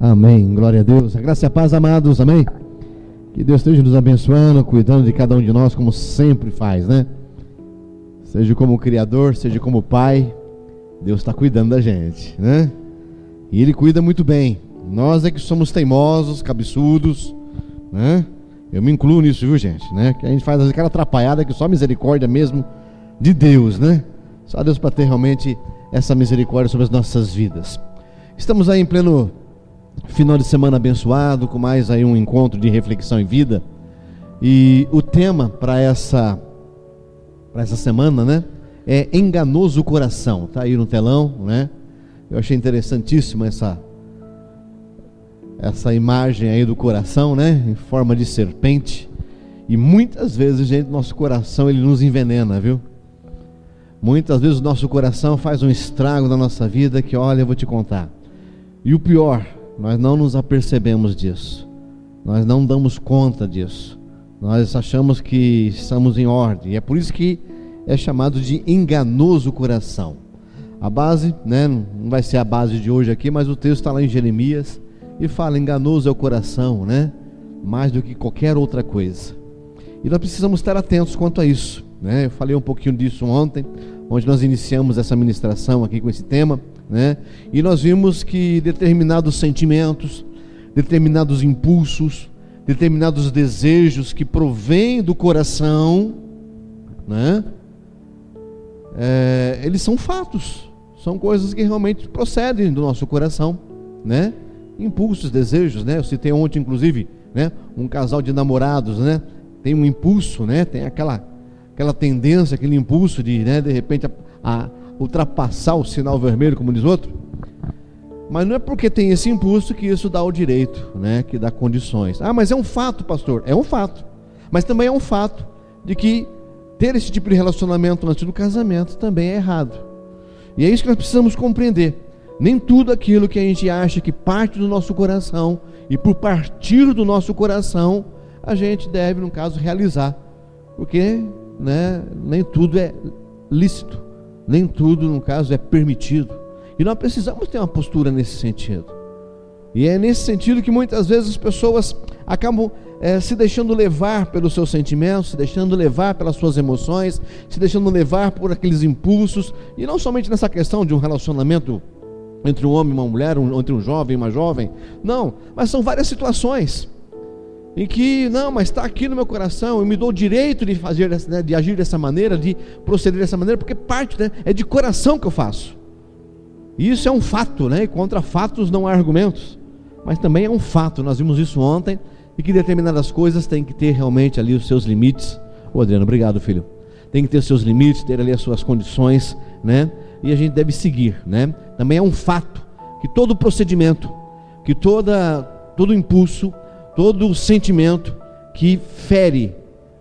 Amém. Glória a Deus. A graça e a paz, amados. Amém. Que Deus esteja nos abençoando, cuidando de cada um de nós, como sempre faz, né? Seja como Criador, seja como Pai, Deus está cuidando da gente, né? E Ele cuida muito bem. Nós é que somos teimosos, cabeçudos, né? Eu me incluo nisso, viu, gente? Né? Que a gente faz aquela atrapalhada que só misericórdia mesmo de Deus, né? Só Deus para ter realmente essa misericórdia sobre as nossas vidas. Estamos aí em pleno final de semana abençoado, com mais aí um encontro de reflexão em vida. E o tema para essa para essa semana, né, é enganoso coração. Tá aí no telão, né? Eu achei interessantíssima essa essa imagem aí do coração, né, em forma de serpente. E muitas vezes, gente, nosso coração ele nos envenena, viu? Muitas vezes o nosso coração faz um estrago na nossa vida que, olha, eu vou te contar. E o pior, nós não nos apercebemos disso. Nós não damos conta disso. Nós achamos que estamos em ordem. E é por isso que é chamado de enganoso coração. A base, né, não vai ser a base de hoje aqui, mas o texto está lá em Jeremias e fala: enganoso é o coração, né? Mais do que qualquer outra coisa. E nós precisamos estar atentos quanto a isso. Né? Eu falei um pouquinho disso ontem, onde nós iniciamos essa ministração aqui com esse tema, né? E nós vimos que determinados sentimentos, determinados impulsos, determinados desejos que provêm do coração, né? É, eles são fatos, são coisas que realmente procedem do nosso coração, né? Impulsos, desejos, né? Eu citei ontem, inclusive, né? Um casal de namorados, né? Tem um impulso, né? Tem aquela aquela tendência, aquele impulso de, né, de repente, a, a ultrapassar o sinal vermelho, como diz outro. Mas não é porque tem esse impulso que isso dá o direito, né, que dá condições. Ah, mas é um fato, pastor. É um fato. Mas também é um fato de que ter esse tipo de relacionamento antes do casamento também é errado. E é isso que nós precisamos compreender. Nem tudo aquilo que a gente acha que parte do nosso coração e por partir do nosso coração, a gente deve, no caso, realizar. Porque né, nem tudo é lícito, nem tudo, no caso, é permitido. E nós precisamos ter uma postura nesse sentido. E é nesse sentido que muitas vezes as pessoas acabam é, se deixando levar pelos seus sentimentos, se deixando levar pelas suas emoções, se deixando levar por aqueles impulsos, e não somente nessa questão de um relacionamento entre um homem e uma mulher, um, entre um jovem e uma jovem, não, mas são várias situações em que, não, mas está aqui no meu coração, eu me dou o direito de fazer, né, de agir dessa maneira, de proceder dessa maneira, porque parte né, é de coração que eu faço. E isso é um fato, né? E contra fatos não há argumentos. Mas também é um fato, nós vimos isso ontem, e que determinadas coisas têm que ter realmente ali os seus limites. Ô Adriano, obrigado, filho. Tem que ter os seus limites, ter ali as suas condições, né? E a gente deve seguir, né? Também é um fato que todo procedimento, que toda todo impulso, todo sentimento que fere,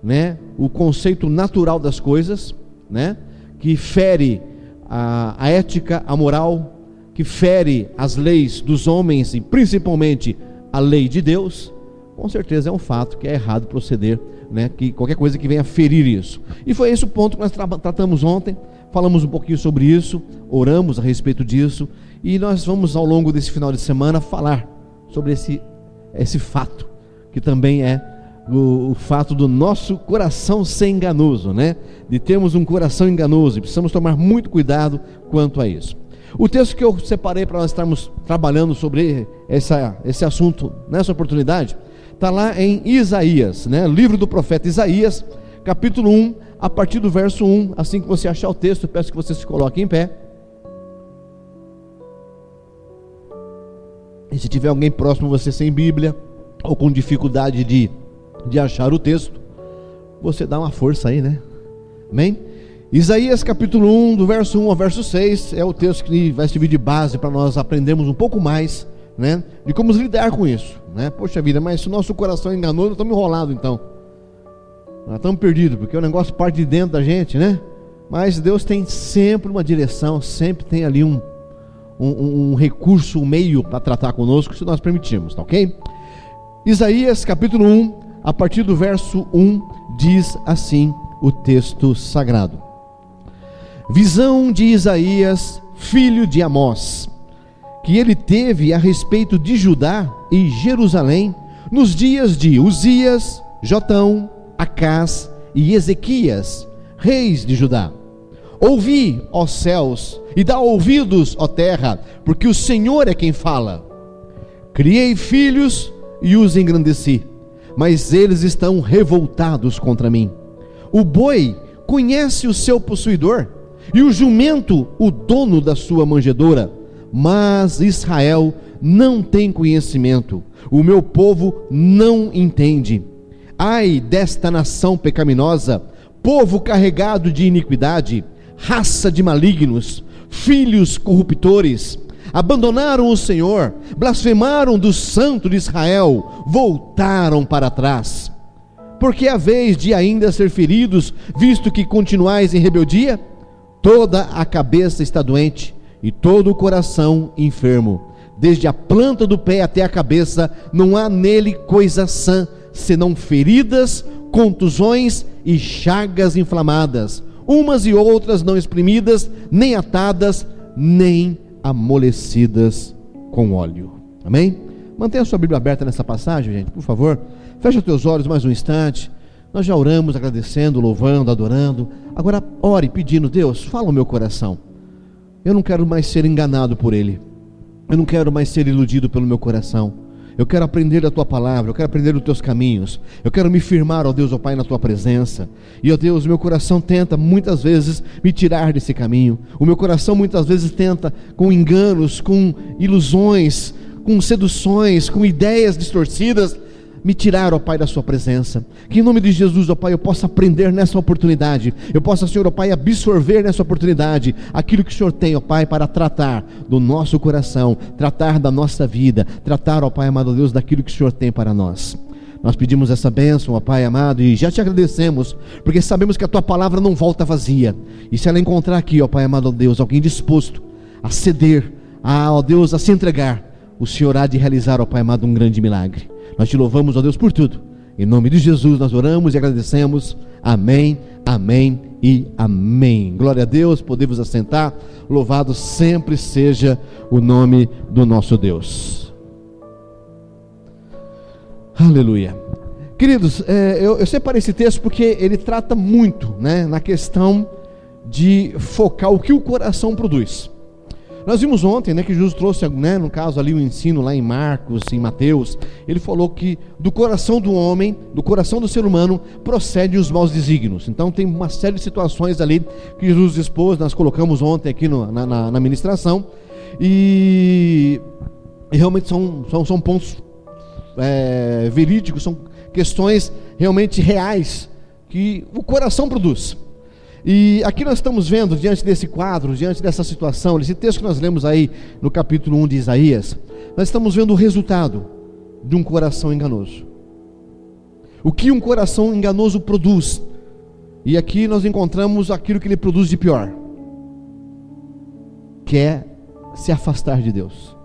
né, o conceito natural das coisas, né, que fere a, a ética, a moral, que fere as leis dos homens e principalmente a lei de Deus, com certeza é um fato que é errado proceder, né, que qualquer coisa que venha ferir isso. E foi esse o ponto que nós tra tratamos ontem, falamos um pouquinho sobre isso, oramos a respeito disso, e nós vamos ao longo desse final de semana falar sobre esse esse fato, que também é o, o, fato do nosso coração ser enganoso, né? De termos um coração enganoso, e precisamos tomar muito cuidado quanto a isso. O texto que eu separei para nós estarmos trabalhando sobre essa, esse assunto nessa oportunidade está lá em Isaías, né? Livro do profeta Isaías, capítulo 1, a partir do verso 1. Assim que você achar o texto, peço que você se coloque em pé. E se tiver alguém próximo você sem Bíblia, ou com dificuldade de, de achar o texto, você dá uma força aí, né? Amém? Isaías capítulo 1, do verso 1 ao verso 6, é o texto que vai servir de base para nós aprendermos um pouco mais, né? De como lidar com isso, né? Poxa vida, mas se o nosso coração enganou, nós estamos enrolados então. Nós estamos perdidos, porque o negócio parte de dentro da gente, né? Mas Deus tem sempre uma direção, sempre tem ali um, um, um recurso, um meio para tratar conosco, se nós permitirmos, tá ok? Isaías capítulo 1, a partir do verso 1, diz assim o texto sagrado: Visão de Isaías, filho de Amós, que ele teve a respeito de Judá e Jerusalém nos dias de Uzias, Jotão, Acás e Ezequias, reis de Judá. Ouvi, ó céus, e dá ouvidos, ó terra, porque o Senhor é quem fala. Criei filhos e os engrandeci, mas eles estão revoltados contra mim. O boi conhece o seu possuidor, e o jumento o dono da sua manjedoura, mas Israel não tem conhecimento, o meu povo não entende. Ai desta nação pecaminosa, povo carregado de iniquidade, raça de malignos, filhos corruptores, abandonaram o Senhor, blasfemaram do Santo de Israel, voltaram para trás. Porque a vez de ainda ser feridos, visto que continuais em rebeldia? Toda a cabeça está doente e todo o coração enfermo. Desde a planta do pé até a cabeça, não há nele coisa sã, senão feridas, contusões e chagas inflamadas, umas e outras não exprimidas, nem atadas, nem amolecidas com óleo. Amém? Mantenha a sua Bíblia aberta nessa passagem, gente, por favor. Feche os teus olhos mais um instante. Nós já oramos, agradecendo, louvando, adorando. Agora ore pedindo, Deus, fala o meu coração. Eu não quero mais ser enganado por ele. Eu não quero mais ser iludido pelo meu coração. Eu quero aprender a tua palavra, eu quero aprender os teus caminhos. Eu quero me firmar, ó Deus, ó Pai, na tua presença. E ó Deus, meu coração tenta muitas vezes me tirar desse caminho. O meu coração muitas vezes tenta com enganos, com ilusões, com seduções, com ideias distorcidas, me tirar, ó Pai, da Sua presença. Que em nome de Jesus, ó Pai, eu possa aprender nessa oportunidade. Eu possa, Senhor, ó Pai, absorver nessa oportunidade aquilo que o Senhor tem, ó Pai, para tratar do nosso coração, tratar da nossa vida, tratar, ó Pai amado Deus, daquilo que o Senhor tem para nós. Nós pedimos essa bênção, ó Pai amado, e já te agradecemos, porque sabemos que a tua palavra não volta vazia. E se ela encontrar aqui, ó Pai amado Deus, alguém disposto a ceder, a, ó Deus, a se entregar, o Senhor há de realizar, ó Pai amado, um grande milagre. Nós te louvamos, ó Deus, por tudo. Em nome de Jesus nós oramos e agradecemos. Amém, amém e amém. Glória a Deus, podemos assentar. Louvado sempre seja o nome do nosso Deus. Aleluia. Queridos, é, eu, eu separei esse texto porque ele trata muito né, na questão de focar o que o coração produz. Nós vimos ontem né, que Jesus trouxe, né, no caso ali, o ensino lá em Marcos, em Mateus. Ele falou que do coração do homem, do coração do ser humano, procede os maus desígnios. Então tem uma série de situações ali que Jesus expôs, nós colocamos ontem aqui no, na, na, na ministração. E, e, realmente são, são, são pontos é, verídicos, são questões realmente reais que o coração produz. E aqui nós estamos vendo, diante desse quadro, diante dessa situação, desse texto que nós lemos aí no capítulo 1 de Isaías, nós estamos vendo o resultado de um coração enganoso. O que um coração enganoso produz. E aqui nós encontramos aquilo que ele produz de pior, que é se afastar de Deus.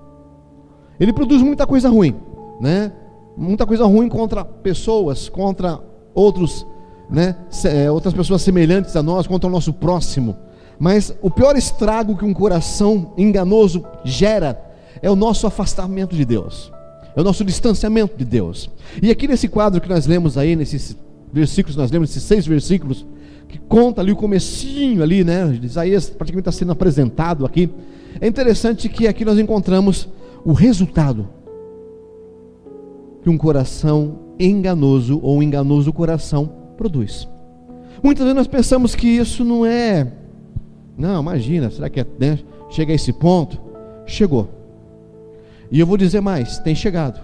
Ele produz muita coisa ruim, né? Muita coisa ruim contra pessoas, contra outros né, é, outras pessoas semelhantes a nós, contra o nosso próximo. Mas o pior estrago que um coração enganoso gera é o nosso afastamento de Deus, é o nosso distanciamento de Deus. E aqui nesse quadro que nós lemos aí, nesses versículos, nós lemos esses seis versículos, que conta ali o comecinho ali, né? Isaías praticamente está sendo apresentado aqui. É interessante que aqui nós encontramos o resultado que um coração enganoso ou um enganoso coração produz. Muitas vezes nós pensamos que isso não é. Não, imagina, será que é, né? chega a esse ponto? Chegou. E eu vou dizer mais: tem chegado.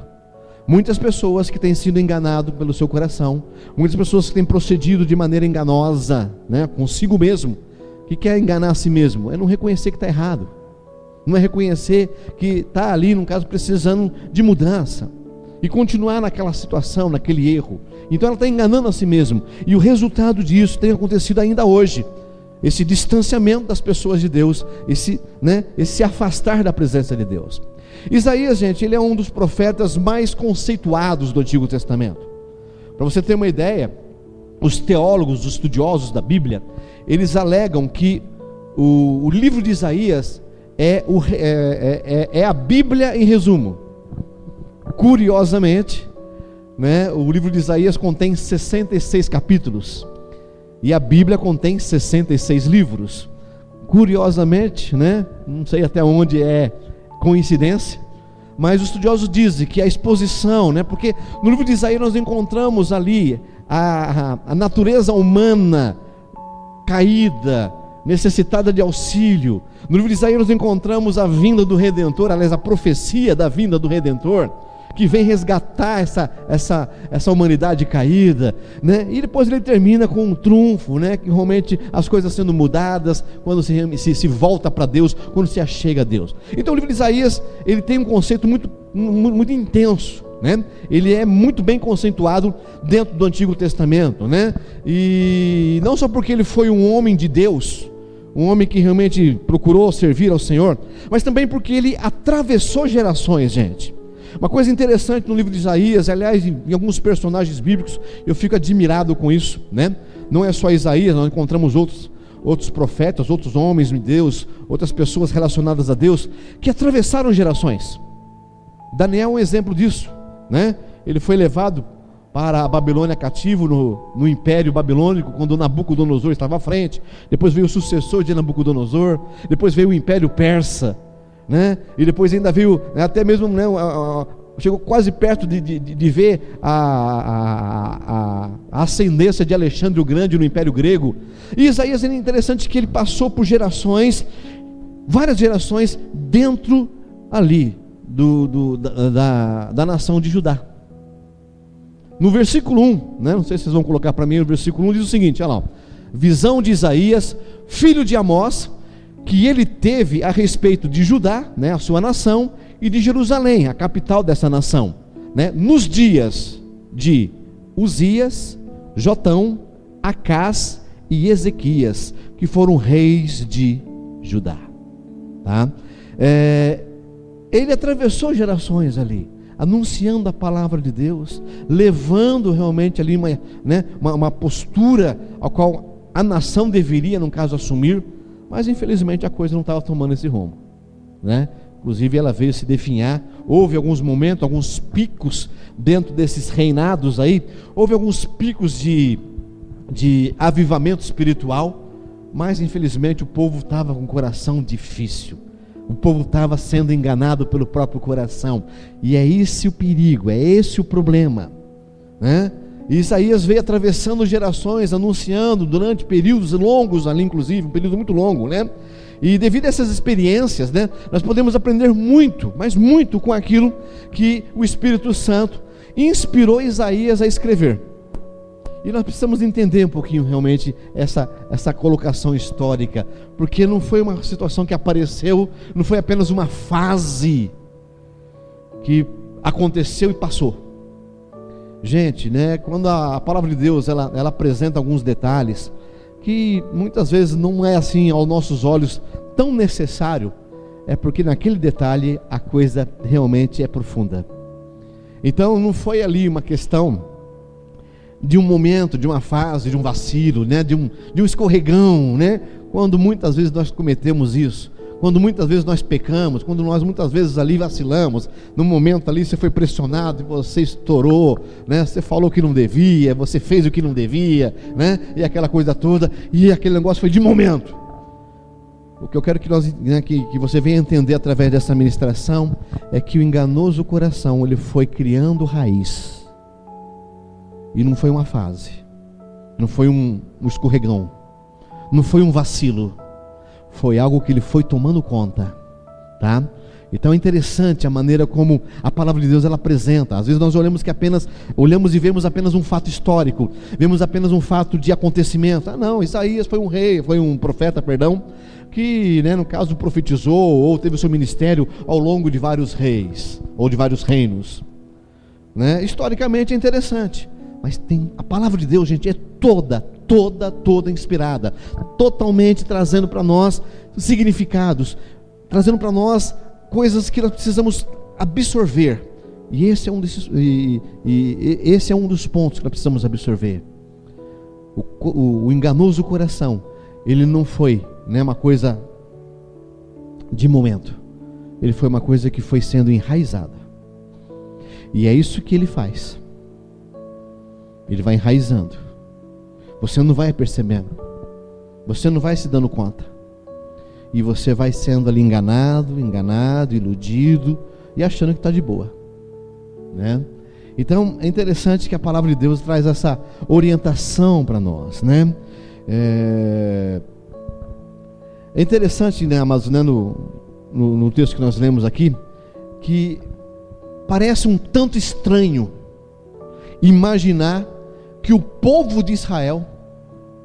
Muitas pessoas que têm sido enganado pelo seu coração, muitas pessoas que têm procedido de maneira enganosa, né, consigo mesmo, que quer enganar a si mesmo, é não reconhecer que está errado, não é reconhecer que está ali, no caso, precisando de mudança e continuar naquela situação, naquele erro. Então ela está enganando a si mesma. E o resultado disso tem acontecido ainda hoje. Esse distanciamento das pessoas de Deus, esse, né, esse se afastar da presença de Deus. Isaías, gente, ele é um dos profetas mais conceituados do Antigo Testamento. Para você ter uma ideia, os teólogos, os estudiosos da Bíblia, eles alegam que o, o livro de Isaías é, o, é, é, é, é a Bíblia em resumo. Curiosamente, né, o livro de Isaías contém 66 capítulos. E a Bíblia contém 66 livros. Curiosamente, né, não sei até onde é coincidência, mas os estudiosos dizem que a exposição, né, porque no livro de Isaías nós encontramos ali a, a, a natureza humana caída, necessitada de auxílio. No livro de Isaías nós encontramos a vinda do Redentor, aliás, a profecia da vinda do Redentor, que vem resgatar essa, essa, essa humanidade caída, né? E depois ele termina com um trunfo, né? Que realmente as coisas sendo mudadas quando se, se, se volta para Deus, quando se achega a Deus. Então o livro de Isaías ele tem um conceito muito, muito, muito intenso. Né? Ele é muito bem conceituado dentro do Antigo Testamento, né? E não só porque ele foi um homem de Deus, um homem que realmente procurou servir ao Senhor, mas também porque ele atravessou gerações, gente. Uma coisa interessante no livro de Isaías, aliás, em alguns personagens bíblicos, eu fico admirado com isso, né? Não é só Isaías, nós encontramos outros outros profetas, outros homens de Deus, outras pessoas relacionadas a Deus que atravessaram gerações. Daniel é um exemplo disso né? Ele foi levado para a Babilônia cativo no, no Império Babilônico, quando Nabucodonosor estava à frente. Depois veio o sucessor de Nabucodonosor. Depois veio o Império Persa, né? E depois ainda veio né, até mesmo né, chegou quase perto de, de, de ver a, a, a, ascendência de Alexandre o Grande no Império Grego. E Isaías é interessante que ele passou por gerações, várias gerações dentro ali do, do, da, da, da, nação de Judá. No versículo 1, né, não sei se vocês vão colocar para mim, o versículo 1 diz o seguinte: olha lá, visão de Isaías, filho de Amós, que ele teve a respeito de Judá, né, a sua nação, e de Jerusalém, a capital dessa nação, né, nos dias de Uzias, Jotão, Acás e Ezequias, que foram reis de Judá. Tá? É, ele atravessou gerações ali, anunciando a palavra de Deus, levando realmente ali uma, né, uma, uma postura a qual a nação deveria, no caso, assumir, mas infelizmente a coisa não estava tomando esse rumo. Né? Inclusive ela veio se definhar. Houve alguns momentos, alguns picos dentro desses reinados aí. Houve alguns picos de, de avivamento espiritual. Mas infelizmente o povo estava com um coração difícil. O povo estava sendo enganado pelo próprio coração. E é esse o perigo, é esse o problema. Né? E Isaías veio atravessando gerações, anunciando durante períodos longos ali, inclusive, um período muito longo, né? E devido a essas experiências, né, nós podemos aprender muito, mas muito com aquilo que o Espírito Santo inspirou Isaías a escrever. E nós precisamos entender um pouquinho realmente essa, essa colocação histórica, porque não foi uma situação que apareceu, não foi apenas uma fase que aconteceu e passou. Gente, né, quando a, a palavra de Deus ela, ela apresenta alguns detalhes que muitas vezes não é assim aos nossos olhos tão necessário, é porque naquele detalhe a coisa realmente é profunda. Então não foi ali uma questão de um momento, de uma fase, de um vacilo, né? de, um, de um escorregão, né? quando muitas vezes nós cometemos isso, quando muitas vezes nós pecamos, quando nós muitas vezes ali vacilamos, no momento ali você foi pressionado você estourou, né? você falou que não devia, você fez o que não devia, né? e aquela coisa toda, e aquele negócio foi de momento. O que eu quero que, nós, né, que, que você venha entender através dessa ministração é que o enganoso coração ele foi criando raiz e não foi uma fase, não foi um, um escorregão, não foi um vacilo, foi algo que ele foi tomando conta, tá? Então é interessante a maneira como a palavra de Deus ela apresenta. Às vezes nós olhamos que apenas olhamos e vemos apenas um fato histórico, vemos apenas um fato de acontecimento. Ah, não, Isaías foi um rei, foi um profeta, perdão, que, né, no caso profetizou ou teve o seu ministério ao longo de vários reis ou de vários reinos. Né? Historicamente é interessante. Mas tem a palavra de Deus, gente, é toda, toda, toda inspirada, totalmente trazendo para nós significados, trazendo para nós coisas que nós precisamos absorver. E esse é um desses, e, e, e esse é um dos pontos que nós precisamos absorver. O, o, o enganoso coração, ele não foi, né, uma coisa de momento. Ele foi uma coisa que foi sendo enraizada. E é isso que ele faz. Ele vai enraizando. Você não vai percebendo. Você não vai se dando conta. E você vai sendo ali enganado, enganado, iludido e achando que está de boa. Né? Então é interessante que a palavra de Deus traz essa orientação para nós. Né? É... é, interessante, né, mas né, no, no, no texto que nós lemos aqui, que parece um tanto estranho imaginar que o povo de Israel,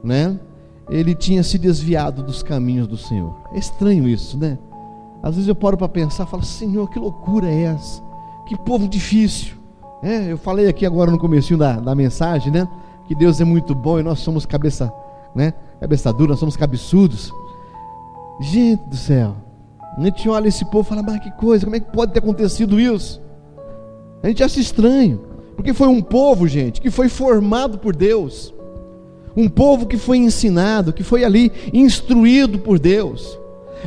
né, ele tinha se desviado dos caminhos do Senhor. É estranho isso, né? Às vezes eu paro para pensar, falo, Senhor, que loucura é essa? Que povo difícil. É, eu falei aqui agora no começo da, da mensagem, né? Que Deus é muito bom e nós somos cabeça, né? Cabeça dura, nós somos cabeçudos. Gente do céu, a gente olha esse povo e fala, mas que coisa, como é que pode ter acontecido isso? A gente acha estranho, porque foi um povo, gente, que foi formado por Deus, um povo que foi ensinado, que foi ali instruído por Deus.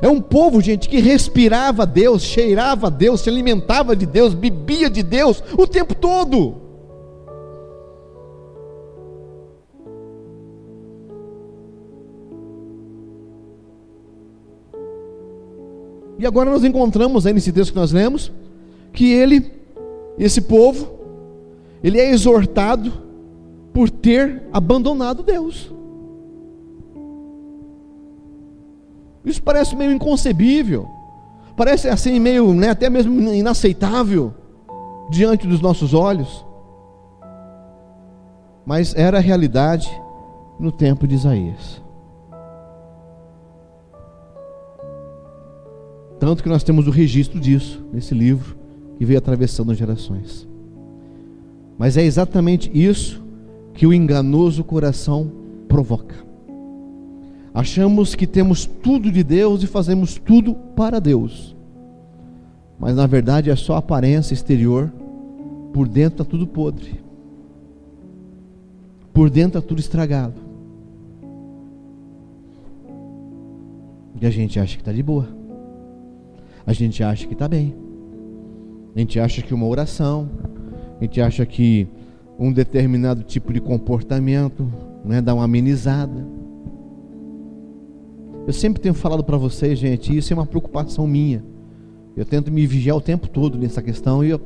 É um povo, gente, que respirava Deus, cheirava Deus, se alimentava de Deus, bebia de Deus o tempo todo. E agora nós encontramos aí nesse texto que nós lemos, que ele, esse povo, ele é exortado por ter abandonado Deus. Isso parece meio inconcebível, parece assim meio, né, até mesmo inaceitável diante dos nossos olhos. Mas era a realidade no tempo de Isaías. Tanto que nós temos o registro disso nesse livro que veio atravessando gerações. Mas é exatamente isso que o enganoso coração provoca. Achamos que temos tudo de Deus e fazemos tudo para Deus. Mas na verdade é só aparência exterior, por dentro está tudo podre. Por dentro está tudo estragado. E a gente acha que está de boa. A gente acha que está bem. A gente acha que uma oração, a gente acha que um determinado tipo de comportamento né, dá uma amenizada. Eu sempre tenho falado para vocês, gente, isso é uma preocupação minha. Eu tento me vigiar o tempo todo nessa questão e eu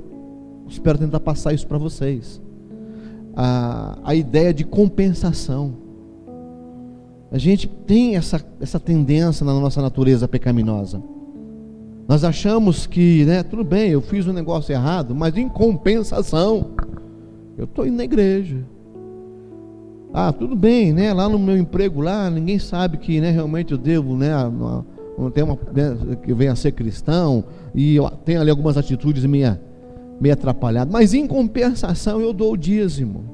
espero tentar passar isso para vocês. A, a ideia de compensação. A gente tem essa, essa tendência na nossa natureza pecaminosa. Nós achamos que, né, tudo bem, eu fiz um negócio errado, mas em compensação, eu estou indo na igreja, ah, tudo bem, né? Lá no meu emprego lá, ninguém sabe que, né, realmente eu devo, né, uma, tem uma né, que venha a ser cristão e tem ali algumas atitudes meio, meio atrapalhadas, mas em compensação eu dou o dízimo.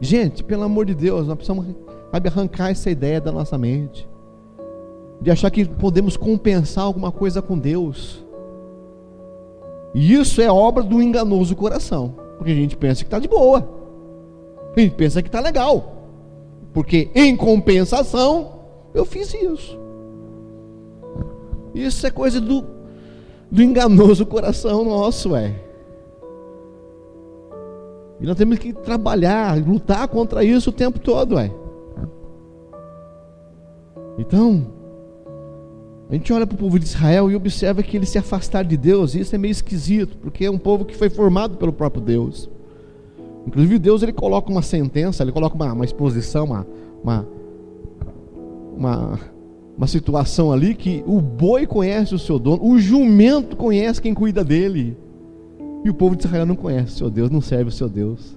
Gente, pelo amor de Deus, nós precisamos sabe, arrancar essa ideia da nossa mente. De achar que podemos compensar alguma coisa com Deus. E isso é obra do enganoso coração. Porque a gente pensa que está de boa. A gente pensa que está legal. Porque em compensação, eu fiz isso. Isso é coisa do, do enganoso coração nosso, é. E nós temos que trabalhar, lutar contra isso o tempo todo, é. Então, a gente olha para o povo de Israel e observa que eles se afastaram de Deus, e isso é meio esquisito, porque é um povo que foi formado pelo próprio Deus. Inclusive, Deus ele coloca uma sentença, ele coloca uma, uma exposição, uma, uma, uma, uma situação ali que o boi conhece o seu dono, o jumento conhece quem cuida dele, e o povo de Israel não conhece o seu Deus, não serve o seu Deus.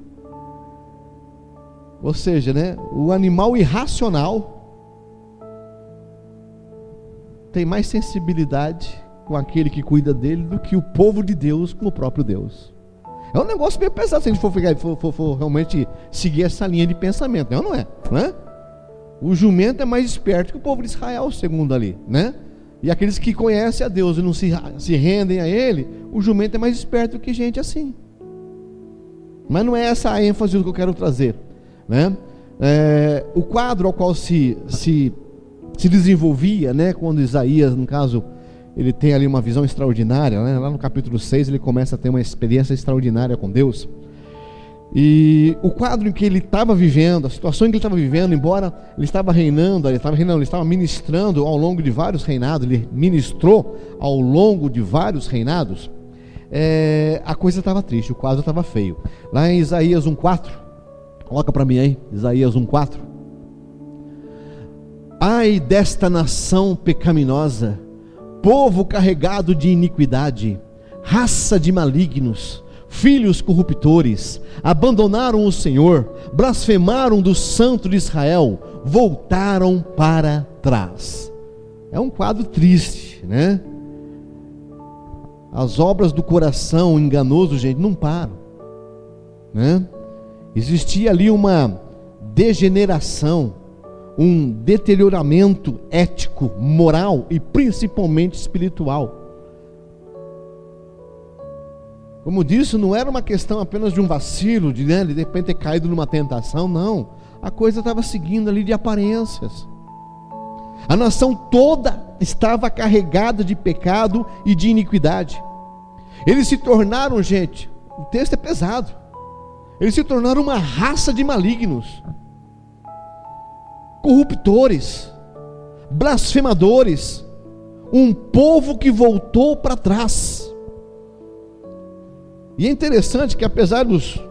Ou seja, né, o animal irracional tem mais sensibilidade com aquele que cuida dele do que o povo de Deus com o próprio Deus. É um negócio meio pesado se a gente for, for, for, for realmente seguir essa linha de pensamento, não, não é? Não é? O jumento é mais esperto que o povo de Israel, segundo ali, né? E aqueles que conhecem a Deus e não se, se rendem a Ele, o jumento é mais esperto que gente assim. Mas não é essa a ênfase que eu quero trazer, né? É, o quadro ao qual se, se se desenvolvia, né, quando Isaías, no caso, ele tem ali uma visão extraordinária, né? lá no capítulo 6 ele começa a ter uma experiência extraordinária com Deus. E o quadro em que ele estava vivendo, a situação em que ele estava vivendo, embora ele estava reinando, ele estava reinando, ele estava ministrando ao longo de vários reinados, ele ministrou ao longo de vários reinados, é, a coisa estava triste, o quadro estava feio. Lá em Isaías 1,4, coloca para mim aí, Isaías 1,4. Ai desta nação pecaminosa, povo carregado de iniquidade, raça de malignos, filhos corruptores, abandonaram o Senhor, blasfemaram do Santo de Israel, voltaram para trás. É um quadro triste, né? As obras do coração enganoso, gente, não param, né? Existia ali uma degeneração, um deterioramento ético, moral e principalmente espiritual. Como disse, não era uma questão apenas de um vacilo, de, né, de repente ter caído numa tentação, não. A coisa estava seguindo ali de aparências. A nação toda estava carregada de pecado e de iniquidade. Eles se tornaram, gente, o texto é pesado. Eles se tornaram uma raça de malignos, corruptores, blasfemadores, um povo que voltou para trás. E é interessante que apesar dos,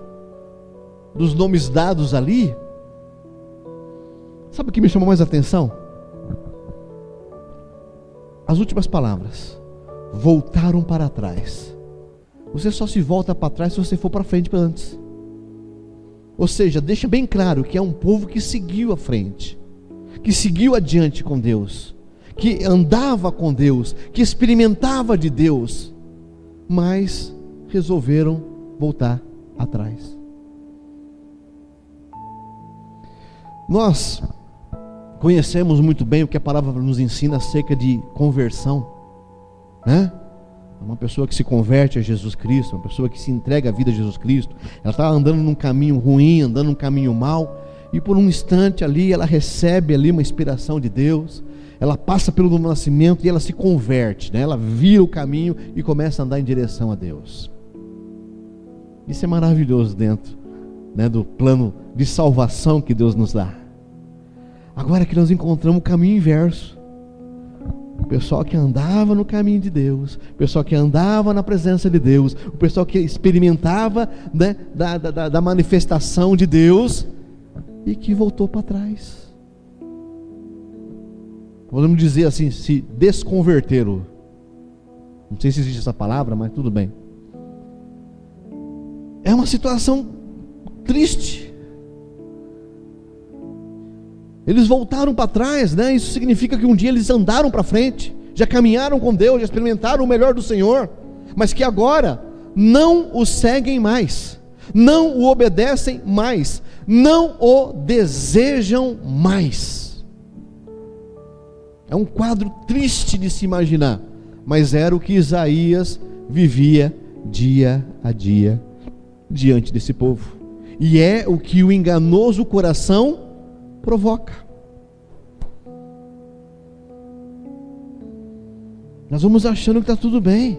dos nomes dados ali, sabe o que me chamou mais atenção? As últimas palavras. Voltaram para trás. Você só se volta para trás se você for para frente antes. Ou seja, deixa bem claro que é um povo que seguiu à frente, que seguiu adiante com Deus, que andava com Deus, que experimentava de Deus, mas resolveram voltar atrás. Nós conhecemos muito bem o que a palavra nos ensina acerca de conversão, né? Uma pessoa que se converte a Jesus Cristo, uma pessoa que se entrega a vida a Jesus Cristo, ela está andando num caminho ruim, andando num caminho mau, e por um instante ali ela recebe ali uma inspiração de Deus, ela passa pelo nascimento e ela se converte, né? ela vira o caminho e começa a andar em direção a Deus. Isso é maravilhoso dentro né, do plano de salvação que Deus nos dá. Agora que nós encontramos o caminho inverso. O pessoal que andava no caminho de Deus, o pessoal que andava na presença de Deus, o pessoal que experimentava né, da, da, da manifestação de Deus e que voltou para trás. Podemos dizer assim, se desconverteram. Não sei se existe essa palavra, mas tudo bem. É uma situação triste. Eles voltaram para trás, né? Isso significa que um dia eles andaram para frente, já caminharam com Deus, já experimentaram o melhor do Senhor, mas que agora não o seguem mais, não o obedecem mais, não o desejam mais. É um quadro triste de se imaginar, mas era o que Isaías vivia dia a dia diante desse povo. E é o que o enganoso coração provoca. Nós vamos achando que está tudo bem.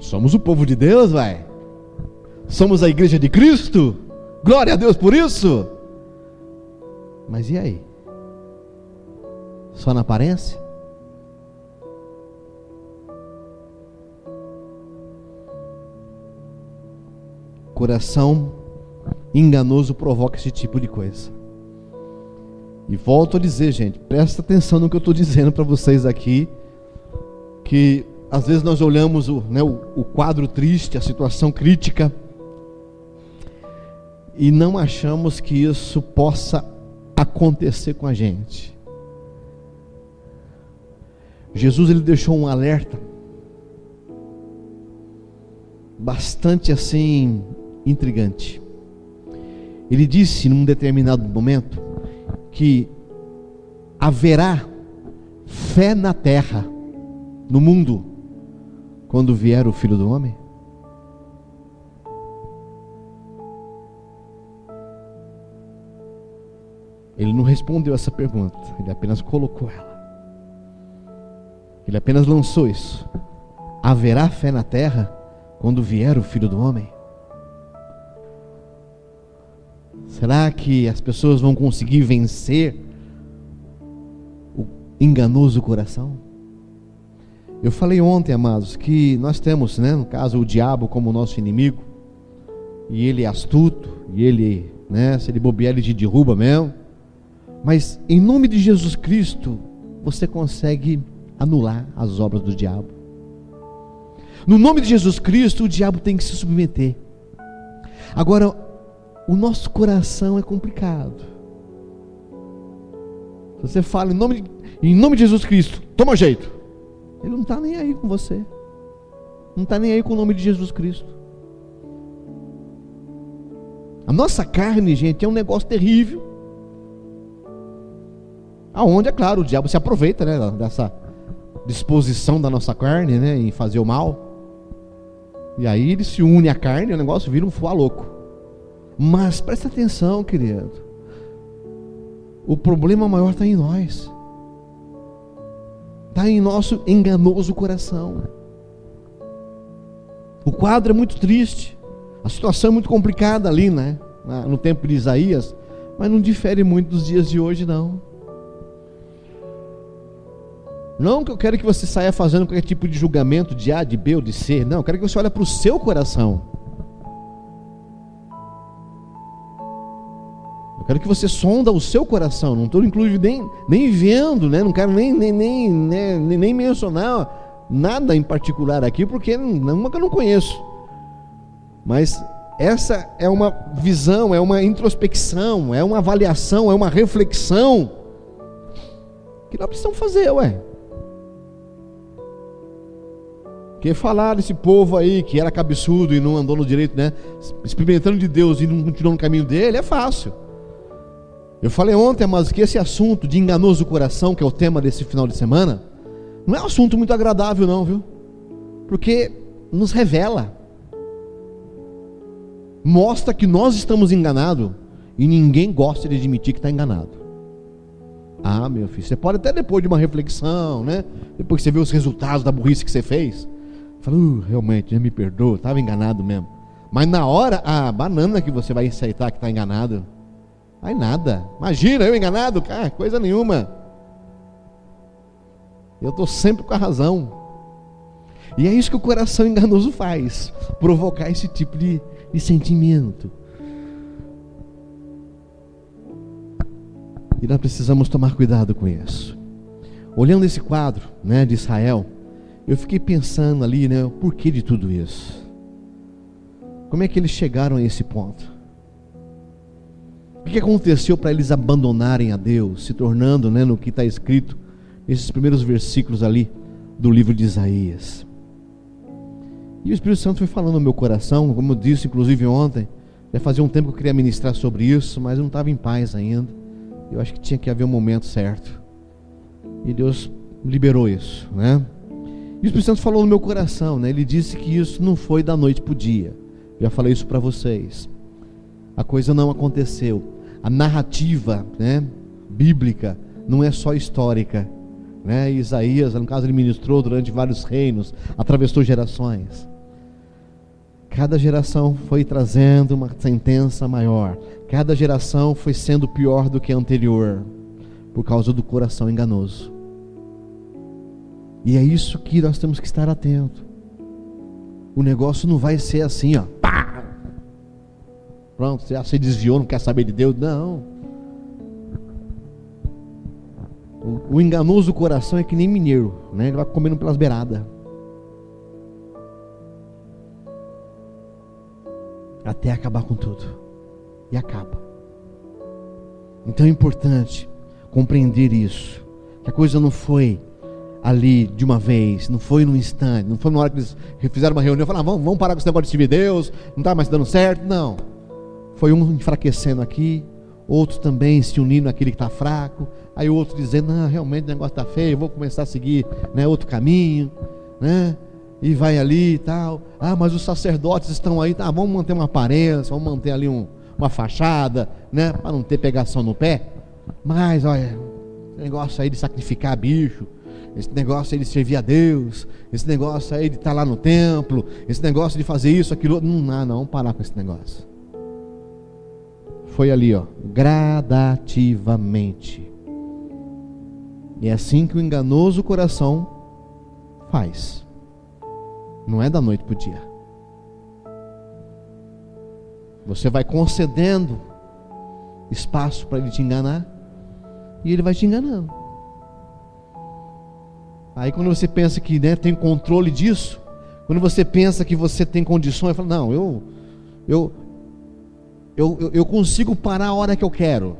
Somos o povo de Deus, vai. Somos a igreja de Cristo. Glória a Deus por isso. Mas e aí? Só na aparência? Coração enganoso provoca esse tipo de coisa. E volto a dizer, gente, presta atenção no que eu estou dizendo para vocês aqui, que às vezes nós olhamos o, né, o, o quadro triste, a situação crítica, e não achamos que isso possa acontecer com a gente. Jesus ele deixou um alerta bastante assim intrigante. Ele disse num determinado momento que haverá fé na terra, no mundo, quando vier o filho do homem? Ele não respondeu essa pergunta, ele apenas colocou ela. Ele apenas lançou isso. Haverá fé na terra quando vier o filho do homem? Será que as pessoas vão conseguir vencer o enganoso coração? Eu falei ontem, amados, que nós temos, né, no caso, o diabo como nosso inimigo, e ele é astuto, e ele, né, se ele bobear, ele te derruba mesmo. Mas em nome de Jesus Cristo, você consegue anular as obras do diabo. No nome de Jesus Cristo, o diabo tem que se submeter. Agora, o nosso coração é complicado. Você fala em nome em nome de Jesus Cristo, toma jeito. Ele não está nem aí com você. Não está nem aí com o nome de Jesus Cristo. A nossa carne, gente, é um negócio terrível. Aonde, é claro, o diabo se aproveita né, dessa disposição da nossa carne né, em fazer o mal. E aí ele se une à carne e o negócio vira um fuá louco. Mas presta atenção, querido. O problema maior está em nós. Está em nosso enganoso coração. O quadro é muito triste. A situação é muito complicada ali, né? No tempo de Isaías. Mas não difere muito dos dias de hoje, não. Não que eu quero que você saia fazendo qualquer tipo de julgamento de A, de B ou de C. Não, eu quero que você olhe para o seu coração. Eu quero que você sonda o seu coração. Não estou, inclusive, nem, nem vendo, né? não quero nem, nem, nem, né? nem, nem mencionar nada em particular aqui, porque uma que eu não conheço. Mas essa é uma visão, é uma introspecção, é uma avaliação, é uma reflexão que nós precisamos fazer, ué. Porque falar desse povo aí que era cabeçudo e não andou no direito, né? Experimentando de Deus e não continuou no caminho dele, é fácil. Eu falei ontem, mas que esse assunto de enganoso coração, que é o tema desse final de semana, não é um assunto muito agradável, não, viu? Porque nos revela, mostra que nós estamos enganados e ninguém gosta de admitir que está enganado. Ah, meu filho, você pode até depois de uma reflexão, né? Depois que você vê os resultados da burrice que você fez, fala, uh, realmente, me perdoa, estava enganado mesmo. Mas na hora, a banana que você vai aceitar que está enganado. Aí nada. Imagina, eu enganado? Cara, coisa nenhuma. Eu estou sempre com a razão. E é isso que o coração enganoso faz provocar esse tipo de, de sentimento. E nós precisamos tomar cuidado com isso. Olhando esse quadro né, de Israel, eu fiquei pensando ali, né, o porquê de tudo isso. Como é que eles chegaram a esse ponto? O que aconteceu para eles abandonarem a Deus, se tornando né, no que está escrito nesses primeiros versículos ali do livro de Isaías? E o Espírito Santo foi falando no meu coração, como eu disse inclusive ontem, já fazia um tempo que eu queria ministrar sobre isso, mas eu não estava em paz ainda. Eu acho que tinha que haver um momento certo. E Deus liberou isso, né? E o Espírito Santo falou no meu coração, né? Ele disse que isso não foi da noite para o dia. Já falei isso para vocês. A coisa não aconteceu a narrativa né, bíblica não é só histórica. Né? Isaías, no caso, ele ministrou durante vários reinos, atravessou gerações. Cada geração foi trazendo uma sentença maior. Cada geração foi sendo pior do que a anterior, por causa do coração enganoso. E é isso que nós temos que estar atento. O negócio não vai ser assim, ó. Pronto, você se desviou, não quer saber de Deus. Não. O, o enganoso coração é que nem mineiro, né? Ele vai comendo pelas beiradas. Até acabar com tudo. E acaba. Então é importante compreender isso. Que a coisa não foi ali de uma vez, não foi num instante, não foi na hora que eles fizeram uma reunião e falaram, ah, vamos, vamos parar com esse negócio de servir Deus, não está mais dando certo. Não. Foi um enfraquecendo aqui, outro também se unindo àquele que está fraco, aí o outro dizendo, não, realmente o negócio está feio, vou começar a seguir né, outro caminho, né? E vai ali e tal. Ah, mas os sacerdotes estão aí, tá, vamos manter uma aparência, vamos manter ali um, uma fachada, né? Para não ter pegação no pé. Mas, olha, negócio aí de sacrificar bicho, esse negócio aí de servir a Deus, esse negócio aí de estar lá no templo, esse negócio de fazer isso, aquilo. Não, não, não, parar com esse negócio. Foi ali, ó, gradativamente. E é assim que o enganoso coração faz. Não é da noite para o dia. Você vai concedendo espaço para ele te enganar e ele vai te enganando. Aí quando você pensa que né, tem controle disso, quando você pensa que você tem condições, fala, não, eu, eu, eu, eu consigo parar a hora que eu quero.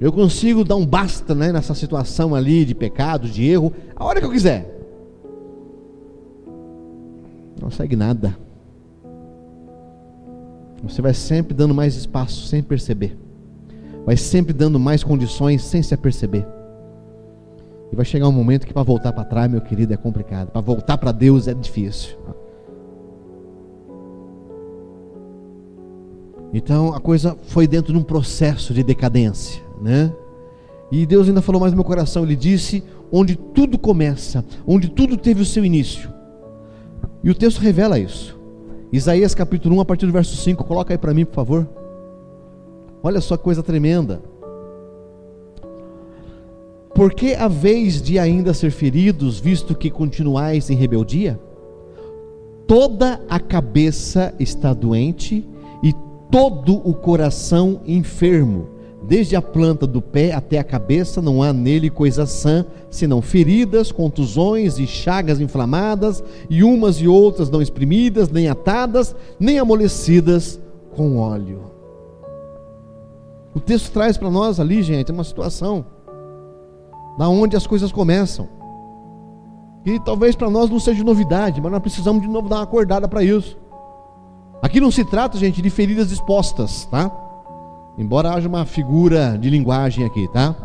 Eu consigo dar um basta né, nessa situação ali de pecado, de erro, a hora que eu quiser. Não segue nada. Você vai sempre dando mais espaço sem perceber. Vai sempre dando mais condições sem se aperceber. E vai chegar um momento que para voltar para trás, meu querido, é complicado. Para voltar para Deus é difícil. Então a coisa foi dentro de um processo de decadência, né? E Deus ainda falou mais no meu coração. Ele disse: onde tudo começa, onde tudo teve o seu início. E o texto revela isso. Isaías capítulo 1, a partir do verso 5, coloca aí para mim, por favor. Olha só coisa tremenda. Porque a vez de ainda ser feridos, visto que continuais em rebeldia? Toda a cabeça está doente e todo o coração enfermo desde a planta do pé até a cabeça, não há nele coisa sã, senão feridas, contusões e chagas inflamadas, e umas e outras não exprimidas, nem atadas, nem amolecidas com óleo. O texto traz para nós ali, gente, uma situação da onde as coisas começam. E talvez para nós não seja novidade, mas nós precisamos de novo dar uma acordada para isso. Aqui não se trata, gente, de feridas expostas, tá? Embora haja uma figura de linguagem aqui, tá?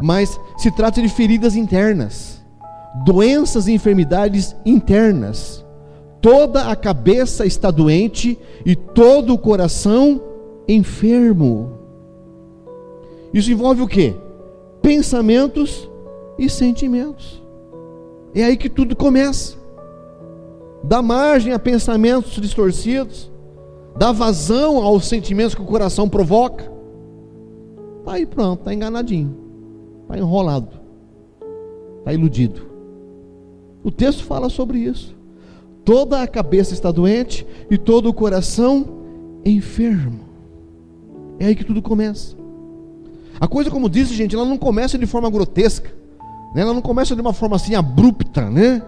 Mas se trata de feridas internas, doenças e enfermidades internas. Toda a cabeça está doente e todo o coração enfermo. Isso envolve o que? Pensamentos e sentimentos. É aí que tudo começa. Dá margem a pensamentos distorcidos, dá vazão aos sentimentos que o coração provoca. Está aí pronto, está enganadinho, está enrolado, está iludido. O texto fala sobre isso. Toda a cabeça está doente e todo o coração enfermo. É aí que tudo começa. A coisa, como disse, gente, ela não começa de forma grotesca, né? ela não começa de uma forma assim abrupta, né?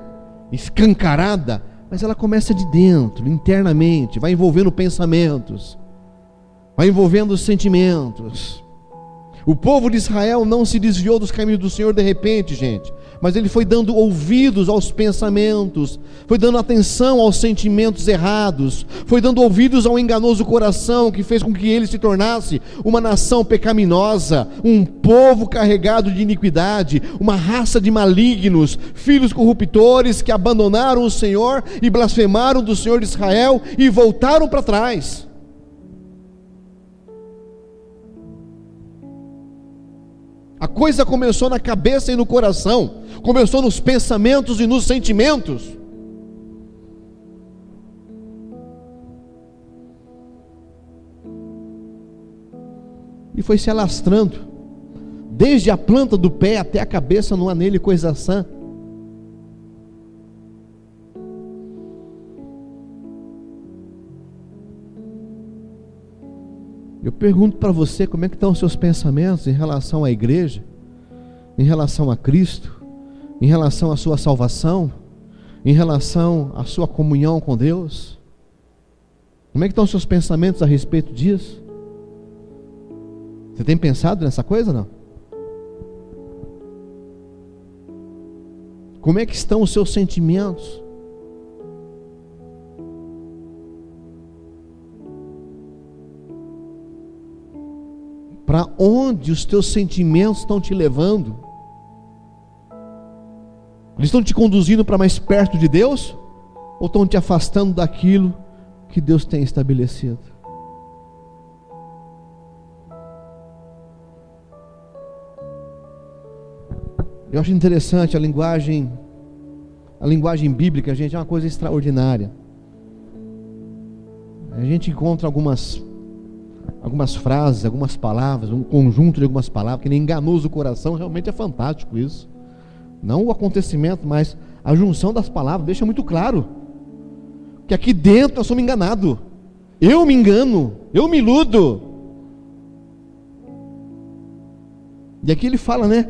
escancarada, mas ela começa de dentro, internamente, vai envolvendo pensamentos, vai envolvendo sentimentos. O povo de Israel não se desviou dos caminhos do Senhor de repente, gente, mas ele foi dando ouvidos aos pensamentos, foi dando atenção aos sentimentos errados, foi dando ouvidos ao enganoso coração que fez com que ele se tornasse uma nação pecaminosa, um povo carregado de iniquidade, uma raça de malignos, filhos corruptores que abandonaram o Senhor e blasfemaram do Senhor de Israel e voltaram para trás. A coisa começou na cabeça e no coração, começou nos pensamentos e nos sentimentos. E foi se alastrando, desde a planta do pé até a cabeça, não há nele coisa sã. Eu pergunto para você como é que estão os seus pensamentos em relação à igreja, em relação a Cristo, em relação à sua salvação, em relação à sua comunhão com Deus. Como é que estão os seus pensamentos a respeito disso? Você tem pensado nessa coisa não? Como é que estão os seus sentimentos? para onde os teus sentimentos estão te levando? Eles estão te conduzindo para mais perto de Deus? Ou estão te afastando daquilo que Deus tem estabelecido? Eu acho interessante a linguagem, a linguagem bíblica, gente, é uma coisa extraordinária. A gente encontra algumas algumas frases, algumas palavras, um conjunto de algumas palavras que nem enganoso o coração, realmente é fantástico isso. Não o acontecimento, mas a junção das palavras deixa muito claro que aqui dentro nós somos enganados. Eu me engano, eu me iludo. E aqui ele fala, né?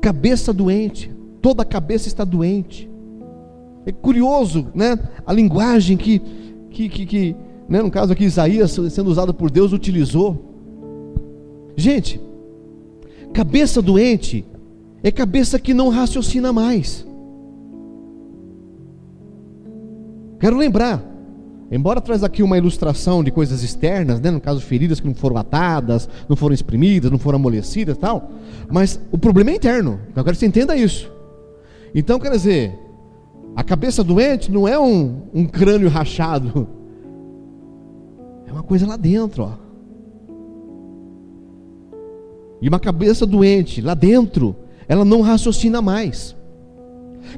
Cabeça doente, toda a cabeça está doente. É curioso, né? A linguagem que, que, que, que né? no caso aqui, Isaías, sendo usado por Deus, utilizou. Gente, cabeça doente é cabeça que não raciocina mais. Quero lembrar, embora traz aqui uma ilustração de coisas externas, né? no caso feridas que não foram atadas, não foram exprimidas, não foram amolecidas, tal, mas o problema é interno. Eu quero que você entenda isso. Então, quer dizer, a cabeça doente não é um, um crânio rachado, é uma coisa lá dentro, ó. E uma cabeça doente lá dentro, ela não raciocina mais.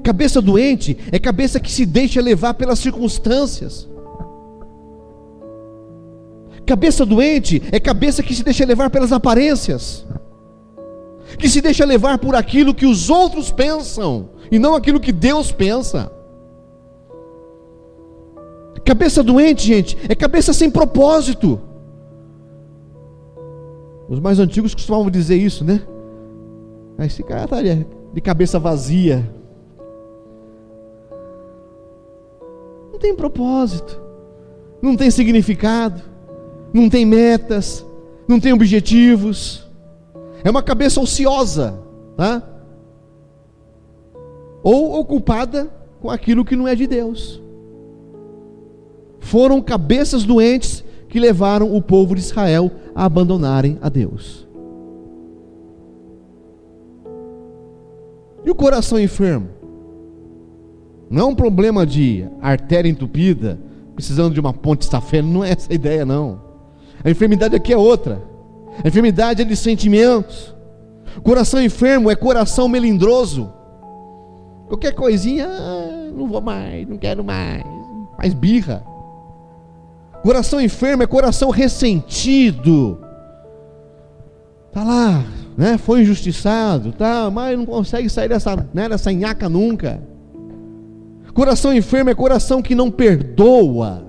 Cabeça doente é cabeça que se deixa levar pelas circunstâncias. Cabeça doente é cabeça que se deixa levar pelas aparências, que se deixa levar por aquilo que os outros pensam e não aquilo que Deus pensa. Cabeça doente, gente, é cabeça sem propósito. Os mais antigos costumavam dizer isso, né? Esse cara está de cabeça vazia. Não tem propósito, não tem significado, não tem metas, não tem objetivos. É uma cabeça ociosa, tá? Ou ocupada com aquilo que não é de Deus foram cabeças doentes que levaram o povo de Israel a abandonarem a Deus. E o coração enfermo? Não é um problema de artéria entupida, precisando de uma ponte estafeta, não é essa a ideia, não. A enfermidade aqui é outra. A enfermidade é de sentimentos. Coração enfermo é coração melindroso. Qualquer coisinha, ah, não vou mais, não quero mais. Faz birra. Coração enfermo é coração ressentido. Tá lá, né? Foi injustiçado, tá? Mas não consegue sair dessa, né, dessa nhaca nunca. Coração enfermo é coração que não perdoa.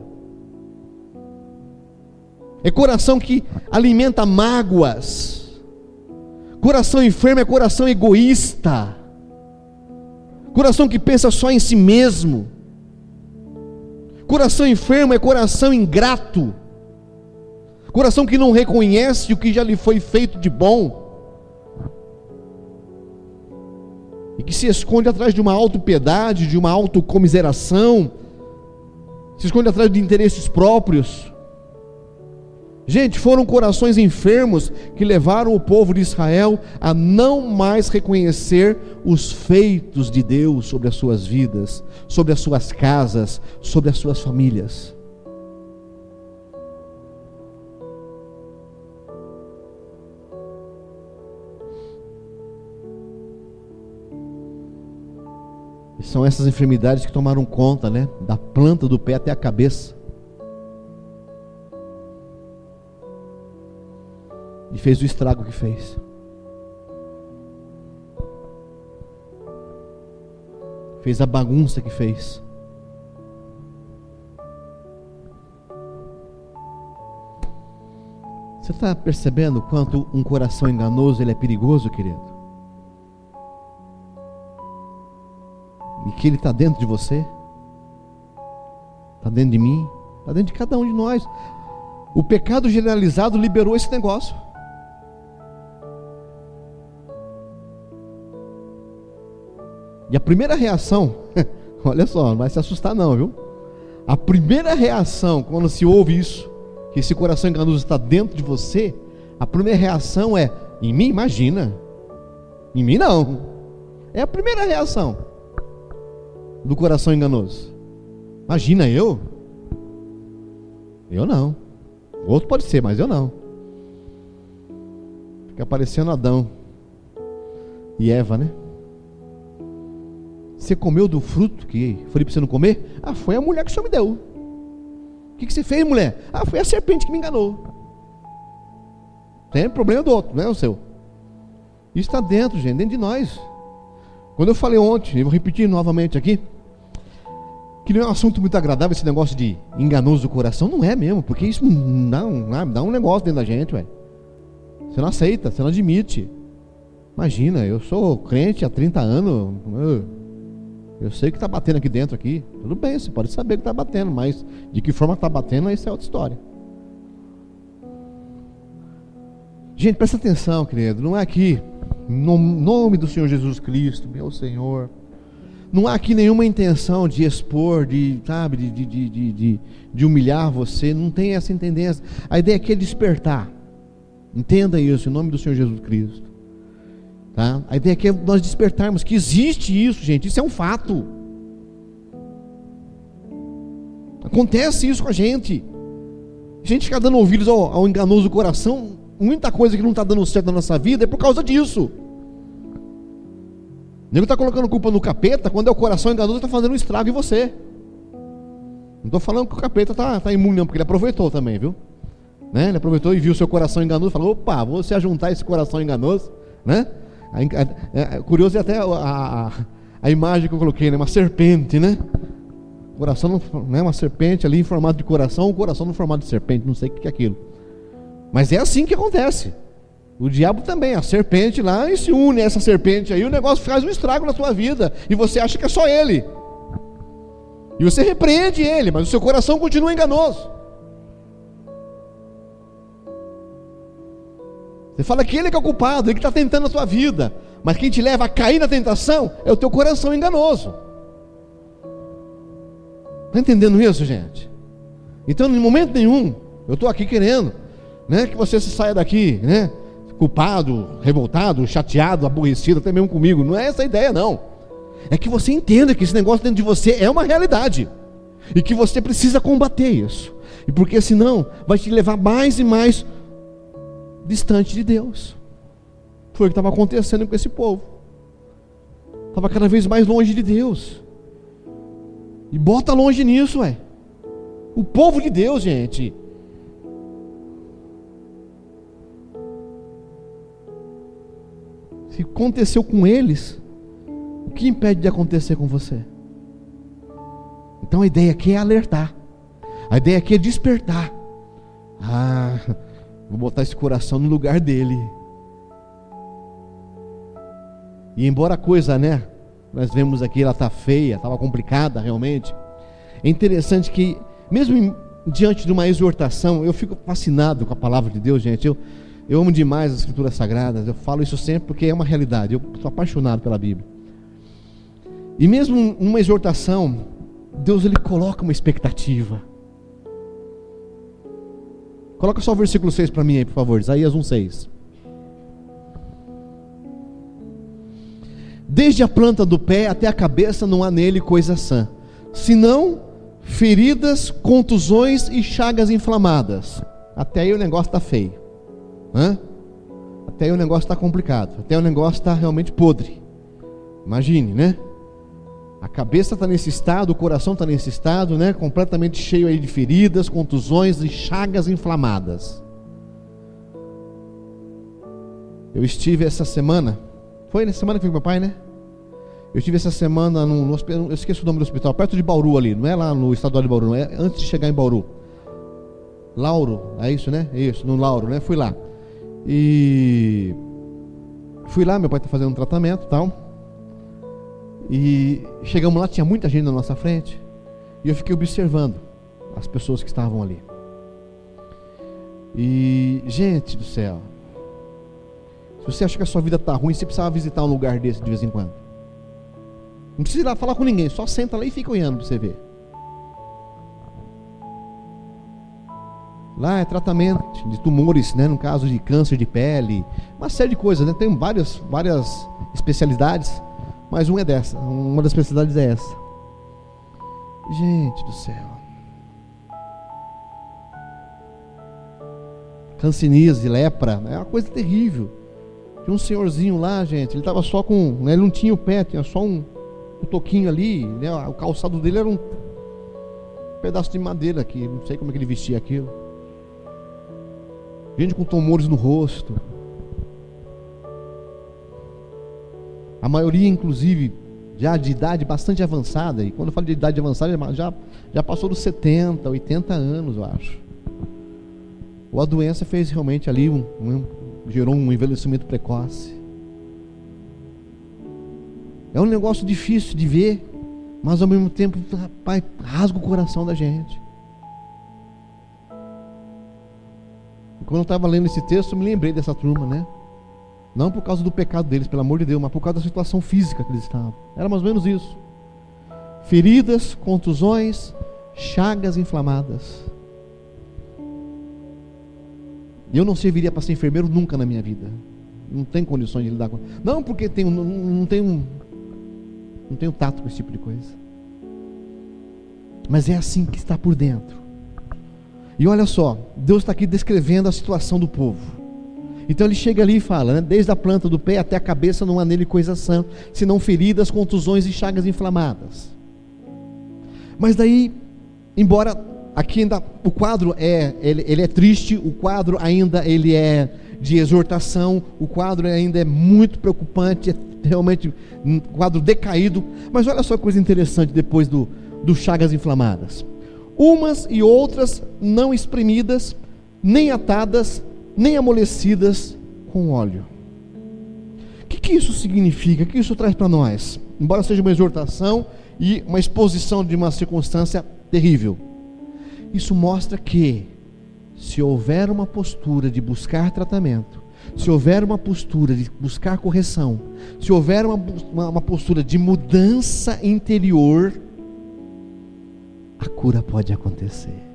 É coração que alimenta mágoas. Coração enfermo é coração egoísta. Coração que pensa só em si mesmo. Coração enfermo é coração ingrato, coração que não reconhece o que já lhe foi feito de bom, e que se esconde atrás de uma autopiedade, de uma autocomiseração, se esconde atrás de interesses próprios. Gente, foram corações enfermos que levaram o povo de Israel a não mais reconhecer os feitos de Deus sobre as suas vidas, sobre as suas casas, sobre as suas famílias. E são essas enfermidades que tomaram conta, né, da planta do pé até a cabeça. E fez o estrago que fez. Fez a bagunça que fez. Você está percebendo quanto um coração enganoso ele é perigoso, querido? E que ele está dentro de você? Está dentro de mim? Está dentro de cada um de nós. O pecado generalizado liberou esse negócio. E a primeira reação, olha só, não vai se assustar não, viu? A primeira reação quando se ouve isso, que esse coração enganoso está dentro de você, a primeira reação é: em mim, imagina. Em mim não. É a primeira reação do coração enganoso. Imagina eu? Eu não. Outro pode ser, mas eu não. Fica parecendo Adão. e Eva, né? Você comeu do fruto que falei para você não comer? Ah, foi a mulher que o senhor me deu. O que, que você fez, mulher? Ah, foi a serpente que me enganou. Tem problema do outro, não é o seu. Isso está dentro, gente, dentro de nós. Quando eu falei ontem, eu vou repetir novamente aqui, que não é um assunto muito agradável esse negócio de enganoso do coração, não é mesmo, porque isso não, dá um negócio dentro da gente, ué. Você não aceita, você não admite. Imagina, eu sou crente há 30 anos, eu sei que está batendo aqui dentro aqui. Tudo bem, você pode saber que está batendo, mas de que forma está batendo, isso é outra história. Gente, presta atenção, querido. Não é aqui, no nome do Senhor Jesus Cristo, meu Senhor. Não há aqui nenhuma intenção de expor, de, sabe, de, de, de, de, de humilhar você. Não tem essa tendência. A ideia aqui é despertar. Entenda isso, em nome do Senhor Jesus Cristo. Tá? A ideia aqui é nós despertarmos que existe isso, gente. Isso é um fato. Acontece isso com a gente. A gente fica dando ouvidos ao, ao enganoso coração, muita coisa que não está dando certo na nossa vida é por causa disso. O nego está colocando culpa no capeta quando é o coração enganoso está fazendo um estrago em você. Não estou falando que o capeta está tá imune, não, porque ele aproveitou também, viu? Né? Ele aproveitou e viu seu coração enganoso e falou: opa, vou se ajuntar esse coração enganoso. Né? A, a, curioso é até a, a, imagem que eu coloquei, né? uma serpente, né? Coração, né? uma serpente ali em formato de coração, o coração no formato de serpente, não sei o que é aquilo. Mas é assim que acontece. O diabo também, a serpente lá, e se une a essa serpente aí, o negócio faz um estrago na sua vida, e você acha que é só ele. E você repreende ele, mas o seu coração continua enganoso. Você fala que ele é, que é o culpado, ele que está tentando a sua vida, mas quem te leva a cair na tentação é o teu coração enganoso. Está entendendo isso, gente? Então, em momento nenhum, eu estou aqui querendo né? Que você se saia daqui, né? Culpado, revoltado, chateado, aborrecido, até mesmo comigo. Não é essa a ideia, não. É que você entenda que esse negócio dentro de você é uma realidade. E que você precisa combater isso. E porque senão vai te levar mais e mais distante de Deus. Foi o que estava acontecendo com esse povo. Estava cada vez mais longe de Deus. E bota longe nisso, ué. O povo de Deus, gente, Se aconteceu com eles, o que impede de acontecer com você? Então a ideia aqui é alertar. A ideia aqui é despertar. Vou botar esse coração no lugar dele. E embora a coisa, né, nós vemos aqui, ela está feia, estava complicada realmente. É interessante que, mesmo em, diante de uma exortação, eu fico fascinado com a palavra de Deus, gente. Eu, eu amo demais as escrituras sagradas, eu falo isso sempre porque é uma realidade. Eu sou apaixonado pela Bíblia. E mesmo numa exortação, Deus ele coloca uma expectativa. Coloca só o versículo 6 para mim aí, por favor. Isaías 1:6. Desde a planta do pé até a cabeça não há nele coisa sã, senão feridas, contusões e chagas inflamadas. Até aí o negócio está feio. Hã? Até aí o negócio está complicado. Até o negócio está realmente podre. Imagine, né? A cabeça está nesse estado, o coração está nesse estado, né? Completamente cheio aí de feridas, contusões e chagas inflamadas. Eu estive essa semana, foi na semana que foi meu pai, né? Eu estive essa semana no, no eu esqueci o nome do hospital, perto de Bauru ali, não é lá no estadual de Bauru, não é antes de chegar em Bauru. Lauro, é isso, né? Isso, no Lauro, né? Fui lá. E fui lá, meu pai está fazendo um tratamento tal. E chegamos lá, tinha muita gente na nossa frente. E eu fiquei observando as pessoas que estavam ali. E, gente do céu, se você acha que a sua vida está ruim, você precisava visitar um lugar desse de vez em quando. Não precisa ir lá falar com ninguém, só senta lá e fica olhando para você ver. Lá é tratamento de tumores, né, no caso de câncer de pele, uma série de coisas, né? Tem várias, várias especialidades, mas uma é dessa, uma das especialidades é essa. Gente do céu. Cancinise, lepra, é uma coisa terrível. Tinha um senhorzinho lá, gente, ele estava só com. Né, ele não tinha o pé, tinha só um, um toquinho ali. Né, o calçado dele era um pedaço de madeira aqui. Não sei como é que ele vestia aquilo. Gente com tumores no rosto. A maioria, inclusive, já de idade bastante avançada. E quando eu falo de idade avançada, já, já passou dos 70, 80 anos, eu acho. Ou a doença fez realmente ali um, um gerou um envelhecimento precoce. É um negócio difícil de ver, mas ao mesmo tempo, rapaz, rasga o coração da gente. Quando eu estava lendo esse texto, eu me lembrei dessa turma, né? Não por causa do pecado deles, pelo amor de Deus, mas por causa da situação física que eles estavam. Era mais ou menos isso. Feridas, contusões, chagas inflamadas. Eu não serviria para ser enfermeiro nunca na minha vida. Não tenho condições de lidar com. Não, porque tenho, não, não tenho, não tenho tato com esse tipo de coisa. Mas é assim que está por dentro. E olha só, Deus está aqui descrevendo a situação do povo. Então ele chega ali e fala, né, desde a planta do pé até a cabeça não há nele coisa sã, senão feridas, contusões e chagas inflamadas. Mas daí, embora aqui ainda o quadro é ele, ele é triste, o quadro ainda ele é de exortação, o quadro ainda é muito preocupante, é realmente um quadro decaído. Mas olha só que coisa interessante depois do, do chagas inflamadas. Umas e outras não espremidas, nem atadas, nem amolecidas com óleo. O que, que isso significa? O que isso traz para nós? Embora seja uma exortação e uma exposição de uma circunstância terrível. Isso mostra que, se houver uma postura de buscar tratamento, se houver uma postura de buscar correção, se houver uma, uma, uma postura de mudança interior, a cura pode acontecer.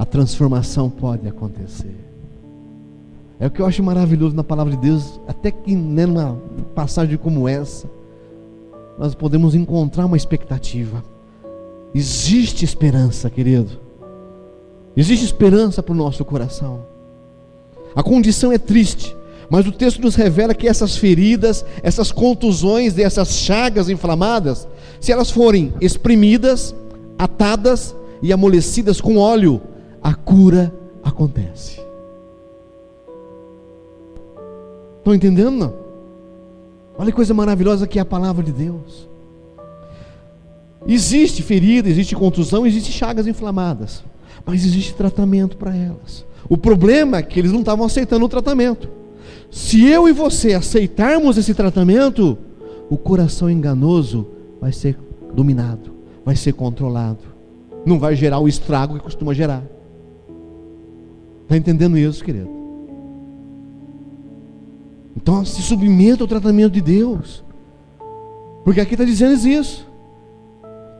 A transformação pode acontecer. É o que eu acho maravilhoso na palavra de Deus, até que né, numa passagem como essa, nós podemos encontrar uma expectativa. Existe esperança, querido. Existe esperança para o nosso coração. A condição é triste, mas o texto nos revela que essas feridas, essas contusões e essas chagas inflamadas, se elas forem exprimidas, atadas e amolecidas com óleo, a cura acontece. Estão entendendo? Não? Olha que coisa maravilhosa que é a palavra de Deus. Existe ferida, existe contusão, existe chagas inflamadas, mas existe tratamento para elas. O problema é que eles não estavam aceitando o tratamento. Se eu e você aceitarmos esse tratamento, o coração enganoso vai ser dominado, vai ser controlado, não vai gerar o estrago que costuma gerar. Está entendendo isso, querido? Então se submeta ao tratamento de Deus, porque aqui está dizendo isso.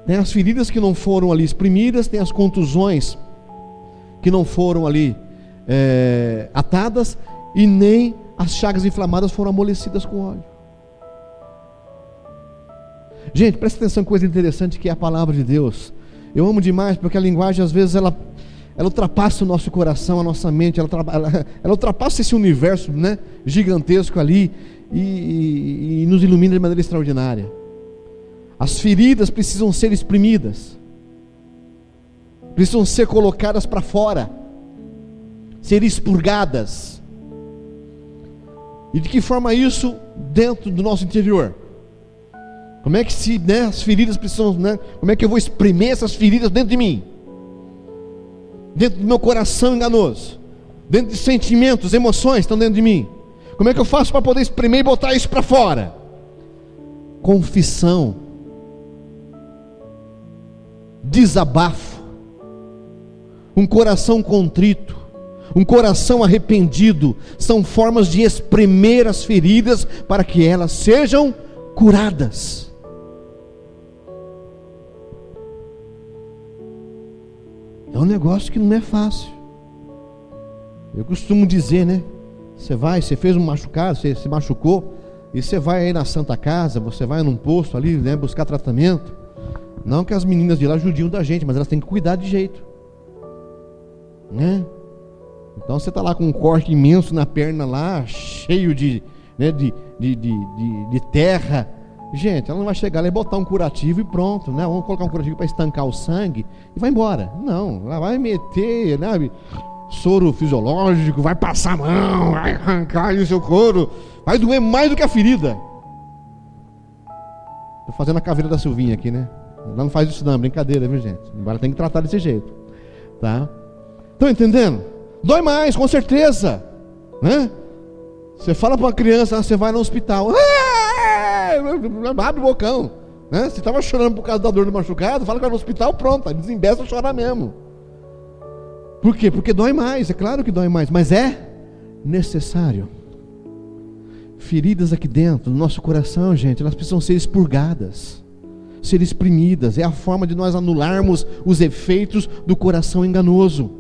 Tem as feridas que não foram ali exprimidas, tem as contusões que não foram ali é, atadas, e nem as chagas inflamadas foram amolecidas com óleo. Gente, presta atenção, coisa interessante que é a palavra de Deus. Eu amo demais porque a linguagem às vezes ela, ela ultrapassa o nosso coração, a nossa mente, ela, ela, ela ultrapassa esse universo né, gigantesco ali e, e, e nos ilumina de maneira extraordinária. As feridas precisam ser exprimidas, precisam ser colocadas para fora, ser expurgadas. E de que forma isso dentro do nosso interior? Como é que se né, as feridas precisam, né, como é que eu vou exprimir essas feridas dentro de mim? Dentro do meu coração enganoso, dentro de sentimentos, emoções estão dentro de mim. Como é que eu faço para poder exprimir e botar isso para fora? Confissão desabafo, um coração contrito, um coração arrependido, são formas de espremer as feridas para que elas sejam curadas. É um negócio que não é fácil. Eu costumo dizer, né? Você vai, você fez um machucado, você se machucou, e você vai aí na Santa Casa, você vai num posto ali, né, buscar tratamento. Não que as meninas de lá judiam da gente, mas elas têm que cuidar de jeito. Né? Então você está lá com um corte imenso na perna lá, cheio de, né, de, de, de, de, de terra. Gente, ela não vai chegar lá e botar um curativo e pronto, né? Vamos colocar um curativo para estancar o sangue e vai embora. Não, ela vai meter, né? Soro fisiológico, vai passar a mão, vai arrancar o seu couro, vai doer mais do que a ferida. Estou fazendo a caveira da Silvinha aqui, né? Ela não faz isso não, brincadeira, viu gente? Embora tem que tratar desse jeito, tá? Estão entendendo? Dói mais, com certeza, né? Você fala para uma criança, ah, você vai no hospital, abre o bocão, né? Se estava chorando por causa da dor do machucado, fala que vai no hospital, pronto, desembesta chorar mesmo. Por quê? Porque dói mais, é claro que dói mais, mas é necessário. Feridas aqui dentro, no nosso coração, gente, elas precisam ser expurgadas, ser exprimidas. É a forma de nós anularmos os efeitos do coração enganoso.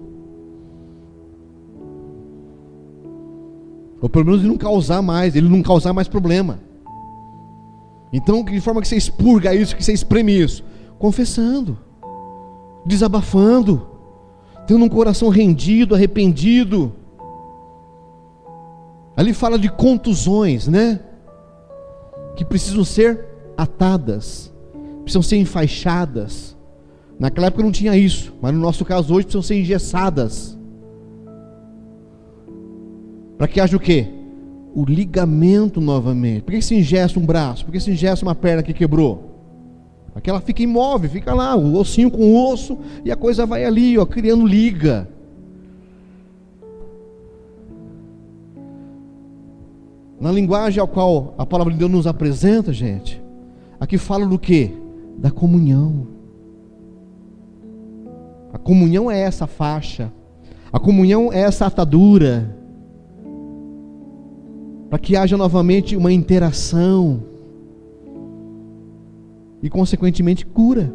Ou pelo menos ele não causar mais, ele não causar mais problema. Então, de forma que você expurga isso, que você espreme isso? Confessando, desabafando, tendo um coração rendido, arrependido. Ali fala de contusões, né? Que precisam ser atadas, precisam ser enfaixadas. Naquela época não tinha isso, mas no nosso caso hoje precisam ser engessadas. Para que haja o quê? O ligamento novamente. Por que se ingesta um braço? Por que se ingesta uma perna que quebrou? Para que ela fique imóvel, fica lá, o ossinho com o osso, e a coisa vai ali, ó, criando liga. Na linguagem ao qual a palavra de Deus nos apresenta, gente, aqui fala do que? Da comunhão. A comunhão é essa faixa, a comunhão é essa atadura para que haja novamente uma interação. E, consequentemente, cura.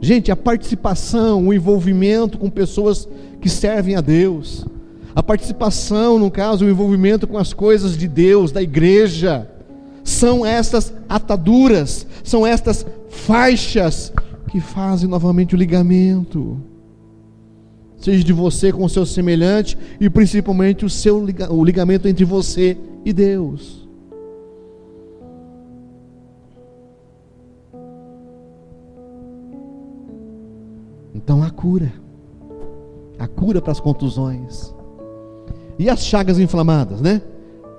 Gente, a participação, o envolvimento com pessoas que servem a Deus, a participação, no caso, o envolvimento com as coisas de Deus, da igreja, são estas ataduras, são estas faixas que fazem novamente o ligamento seja de você com o seu semelhante e principalmente o seu o ligamento entre você e Deus. Então a cura, a cura para as contusões e as chagas inflamadas, né?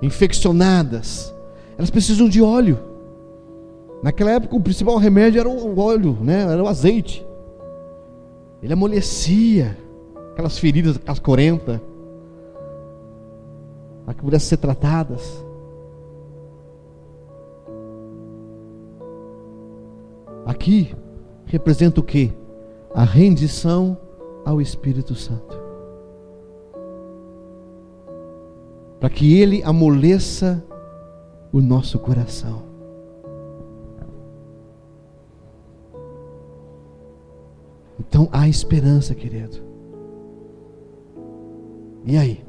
Infeccionadas, elas precisam de óleo. Naquela época o principal remédio era o óleo, né? Era o azeite. Ele amolecia aquelas feridas cascorentas, para que pudessem ser tratadas. Aqui representa o que? A rendição ao Espírito Santo. Para que Ele amoleça o nosso coração. Então há esperança, querido. E aí?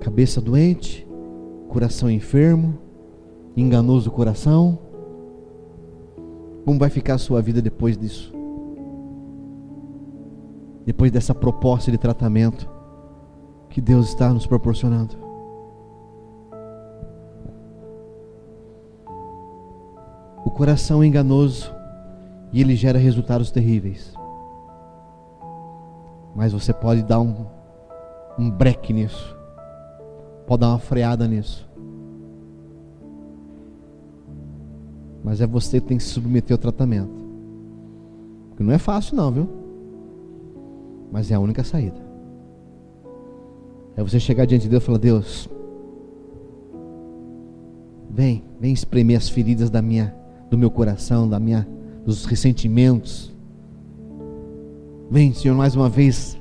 Cabeça doente, coração enfermo, enganoso coração. Como vai ficar a sua vida depois disso? Depois dessa proposta de tratamento que Deus está nos proporcionando. O coração é enganoso e ele gera resultados terríveis. Mas você pode dar um, um break nisso. Pode dar uma freada nisso. Mas é você que tem que se submeter ao tratamento. Porque não é fácil não, viu? Mas é a única saída. É você chegar diante de Deus e falar, Deus, vem, vem espremer as feridas da minha, do meu coração, da minha, dos ressentimentos, Vem, Senhor, mais uma vez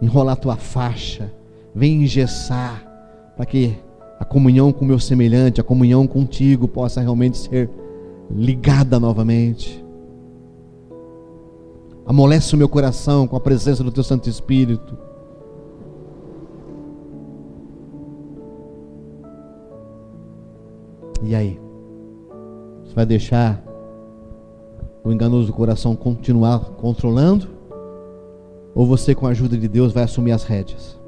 enrolar tua faixa. Vem engessar para que a comunhão com o meu semelhante, a comunhão contigo possa realmente ser ligada novamente. Amolece o meu coração com a presença do teu Santo Espírito. E aí? Você vai deixar o enganoso coração continuar controlando? Ou você, com a ajuda de Deus, vai assumir as rédeas?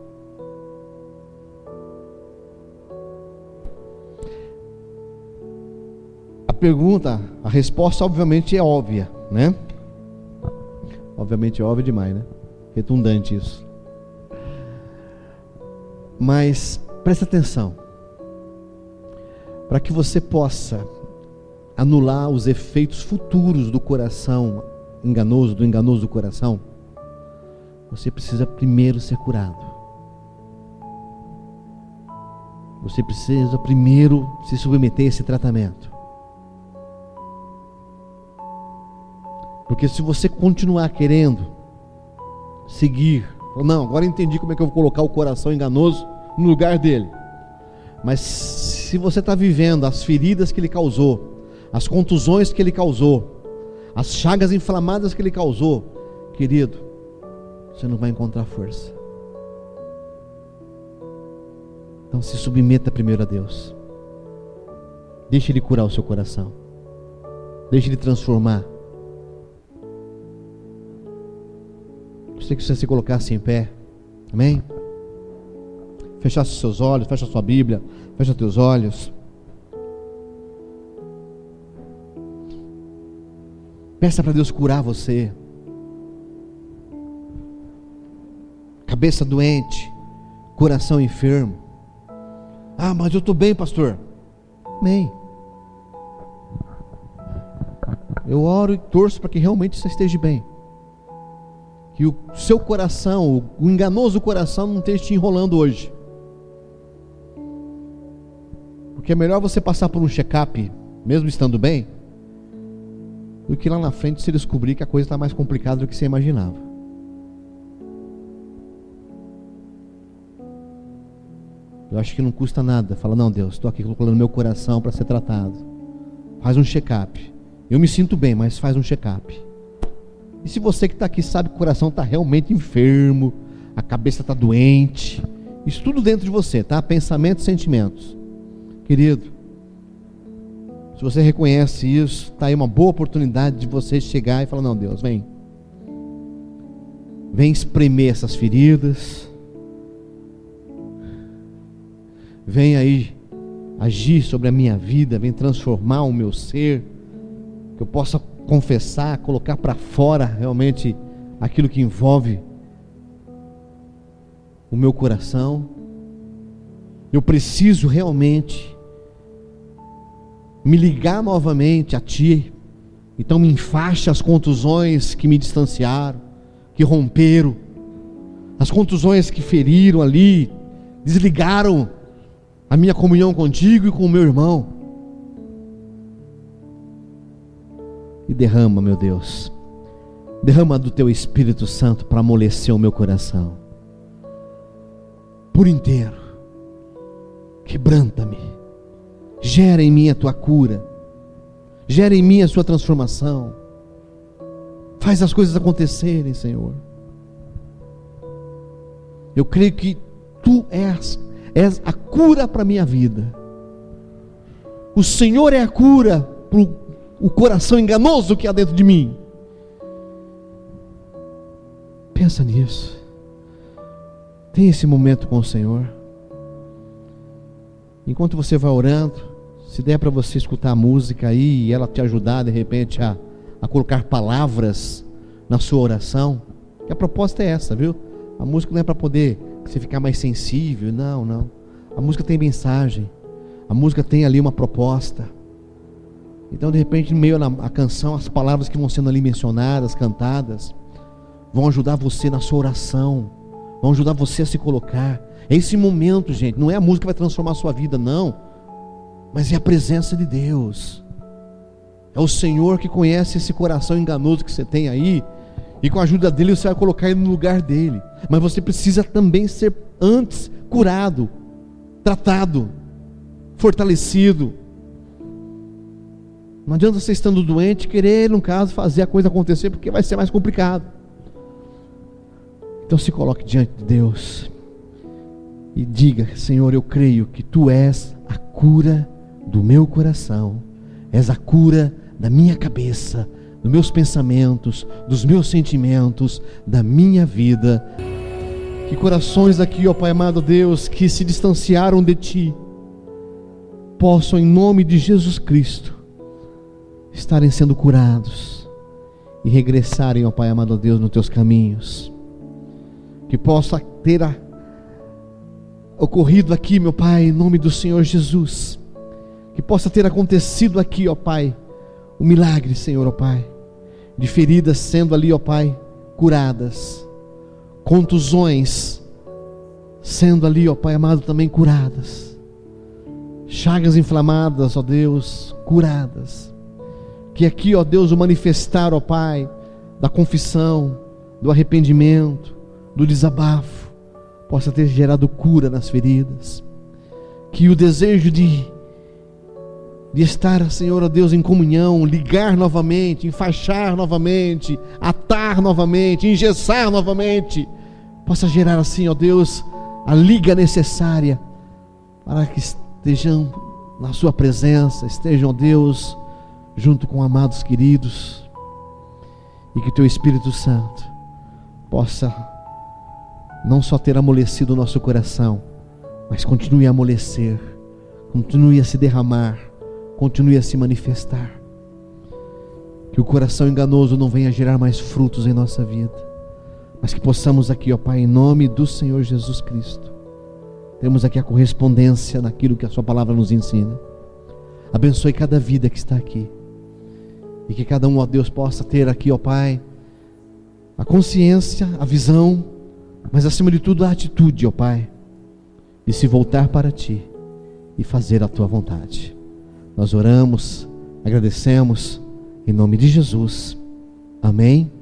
A pergunta, a resposta, obviamente, é óbvia, né? Obviamente, é óbvio demais, né? Redundante isso. Mas preste atenção. Para que você possa anular os efeitos futuros do coração enganoso, do enganoso coração, você precisa primeiro ser curado. Você precisa primeiro se submeter a esse tratamento. Porque se você continuar querendo seguir, não, agora entendi como é que eu vou colocar o coração enganoso no lugar dele. Mas se você está vivendo as feridas que ele causou, as contusões que ele causou, as chagas inflamadas que ele causou, querido, você não vai encontrar força. Então se submeta primeiro a Deus. Deixe Ele curar o seu coração. Deixe Ele transformar. Gostaria que você se colocasse em pé. Amém? Fechasse seus olhos, fecha sua Bíblia, fecha teus olhos. Peça para Deus curar você. Cabeça doente, coração enfermo. Ah, mas eu estou bem, pastor. Bem. Eu oro e torço para que realmente você esteja bem. Que o seu coração, o enganoso coração, não esteja te enrolando hoje. Porque é melhor você passar por um check-up, mesmo estando bem, do que lá na frente se descobrir que a coisa está mais complicada do que você imaginava. Eu acho que não custa nada. Fala, não, Deus, estou aqui colocando meu coração para ser tratado. Faz um check-up. Eu me sinto bem, mas faz um check-up. E se você que está aqui sabe que o coração está realmente enfermo, a cabeça está doente, isso tudo dentro de você, tá? Pensamentos, sentimentos. Querido, se você reconhece isso, está aí uma boa oportunidade de você chegar e falar: Não, Deus, vem. Vem espremer essas feridas. Vem aí agir sobre a minha vida, vem transformar o meu ser, que eu possa confessar, colocar para fora realmente aquilo que envolve o meu coração. Eu preciso realmente me ligar novamente a Ti. Então me enfaixe as contusões que me distanciaram, que romperam, as contusões que feriram ali, desligaram a minha comunhão contigo e com o meu irmão. E derrama, meu Deus, derrama do Teu Espírito Santo para amolecer o meu coração, por inteiro, quebranta-me Gera em mim a tua cura. Gera em mim a sua transformação. Faz as coisas acontecerem, Senhor. Eu creio que tu és, és a cura para a minha vida. O Senhor é a cura para o coração enganoso que há dentro de mim. Pensa nisso. Tem esse momento com o Senhor. Enquanto você vai orando, se der para você escutar a música aí e ela te ajudar de repente a, a colocar palavras na sua oração, que a proposta é essa, viu? A música não é para poder você ficar mais sensível, não, não. A música tem mensagem, a música tem ali uma proposta. Então, de repente, no meio da canção, as palavras que vão sendo ali mencionadas, cantadas, vão ajudar você na sua oração, vão ajudar você a se colocar. É esse momento, gente. Não é a música que vai transformar a sua vida, não. Mas é a presença de Deus. É o Senhor que conhece esse coração enganoso que você tem aí. E com a ajuda dele você vai colocar ele no lugar dele. Mas você precisa também ser antes curado, tratado, fortalecido. Não adianta você estando doente querer, no caso, fazer a coisa acontecer, porque vai ser mais complicado. Então se coloque diante de Deus e diga: Senhor, eu creio que tu és a cura do meu coração, és a cura da minha cabeça, dos meus pensamentos, dos meus sentimentos, da minha vida. Que corações aqui, ó Pai amado Deus, que se distanciaram de Ti, possam, em nome de Jesus Cristo, estarem sendo curados e regressarem, ó Pai amado Deus, nos Teus caminhos. Que possa ter a, ocorrido aqui, meu Pai, em nome do Senhor Jesus. Que possa ter acontecido aqui, ó Pai, o milagre, Senhor, ó Pai de feridas sendo ali, ó Pai, curadas, contusões sendo ali, ó Pai amado, também curadas, chagas inflamadas, ó Deus, curadas. Que aqui, ó Deus, o manifestar, ó Pai, da confissão, do arrependimento, do desabafo, possa ter gerado cura nas feridas. Que o desejo de de estar, Senhor, ó Deus, em comunhão, ligar novamente, enfaixar novamente, atar novamente, engessar novamente, possa gerar assim, ó Deus, a liga necessária para que estejam na Sua presença, estejam, ó Deus, junto com amados queridos, e que Teu Espírito Santo possa não só ter amolecido o nosso coração, mas continue a amolecer, continue a se derramar continue a se manifestar. Que o coração enganoso não venha gerar mais frutos em nossa vida, mas que possamos aqui, ó Pai, em nome do Senhor Jesus Cristo, temos aqui a correspondência naquilo que a Sua palavra nos ensina. Abençoe cada vida que está aqui. E que cada um, ó Deus, possa ter aqui, ó Pai, a consciência, a visão, mas acima de tudo a atitude, ó Pai, de se voltar para Ti e fazer a Tua vontade. Nós oramos, agradecemos, em nome de Jesus. Amém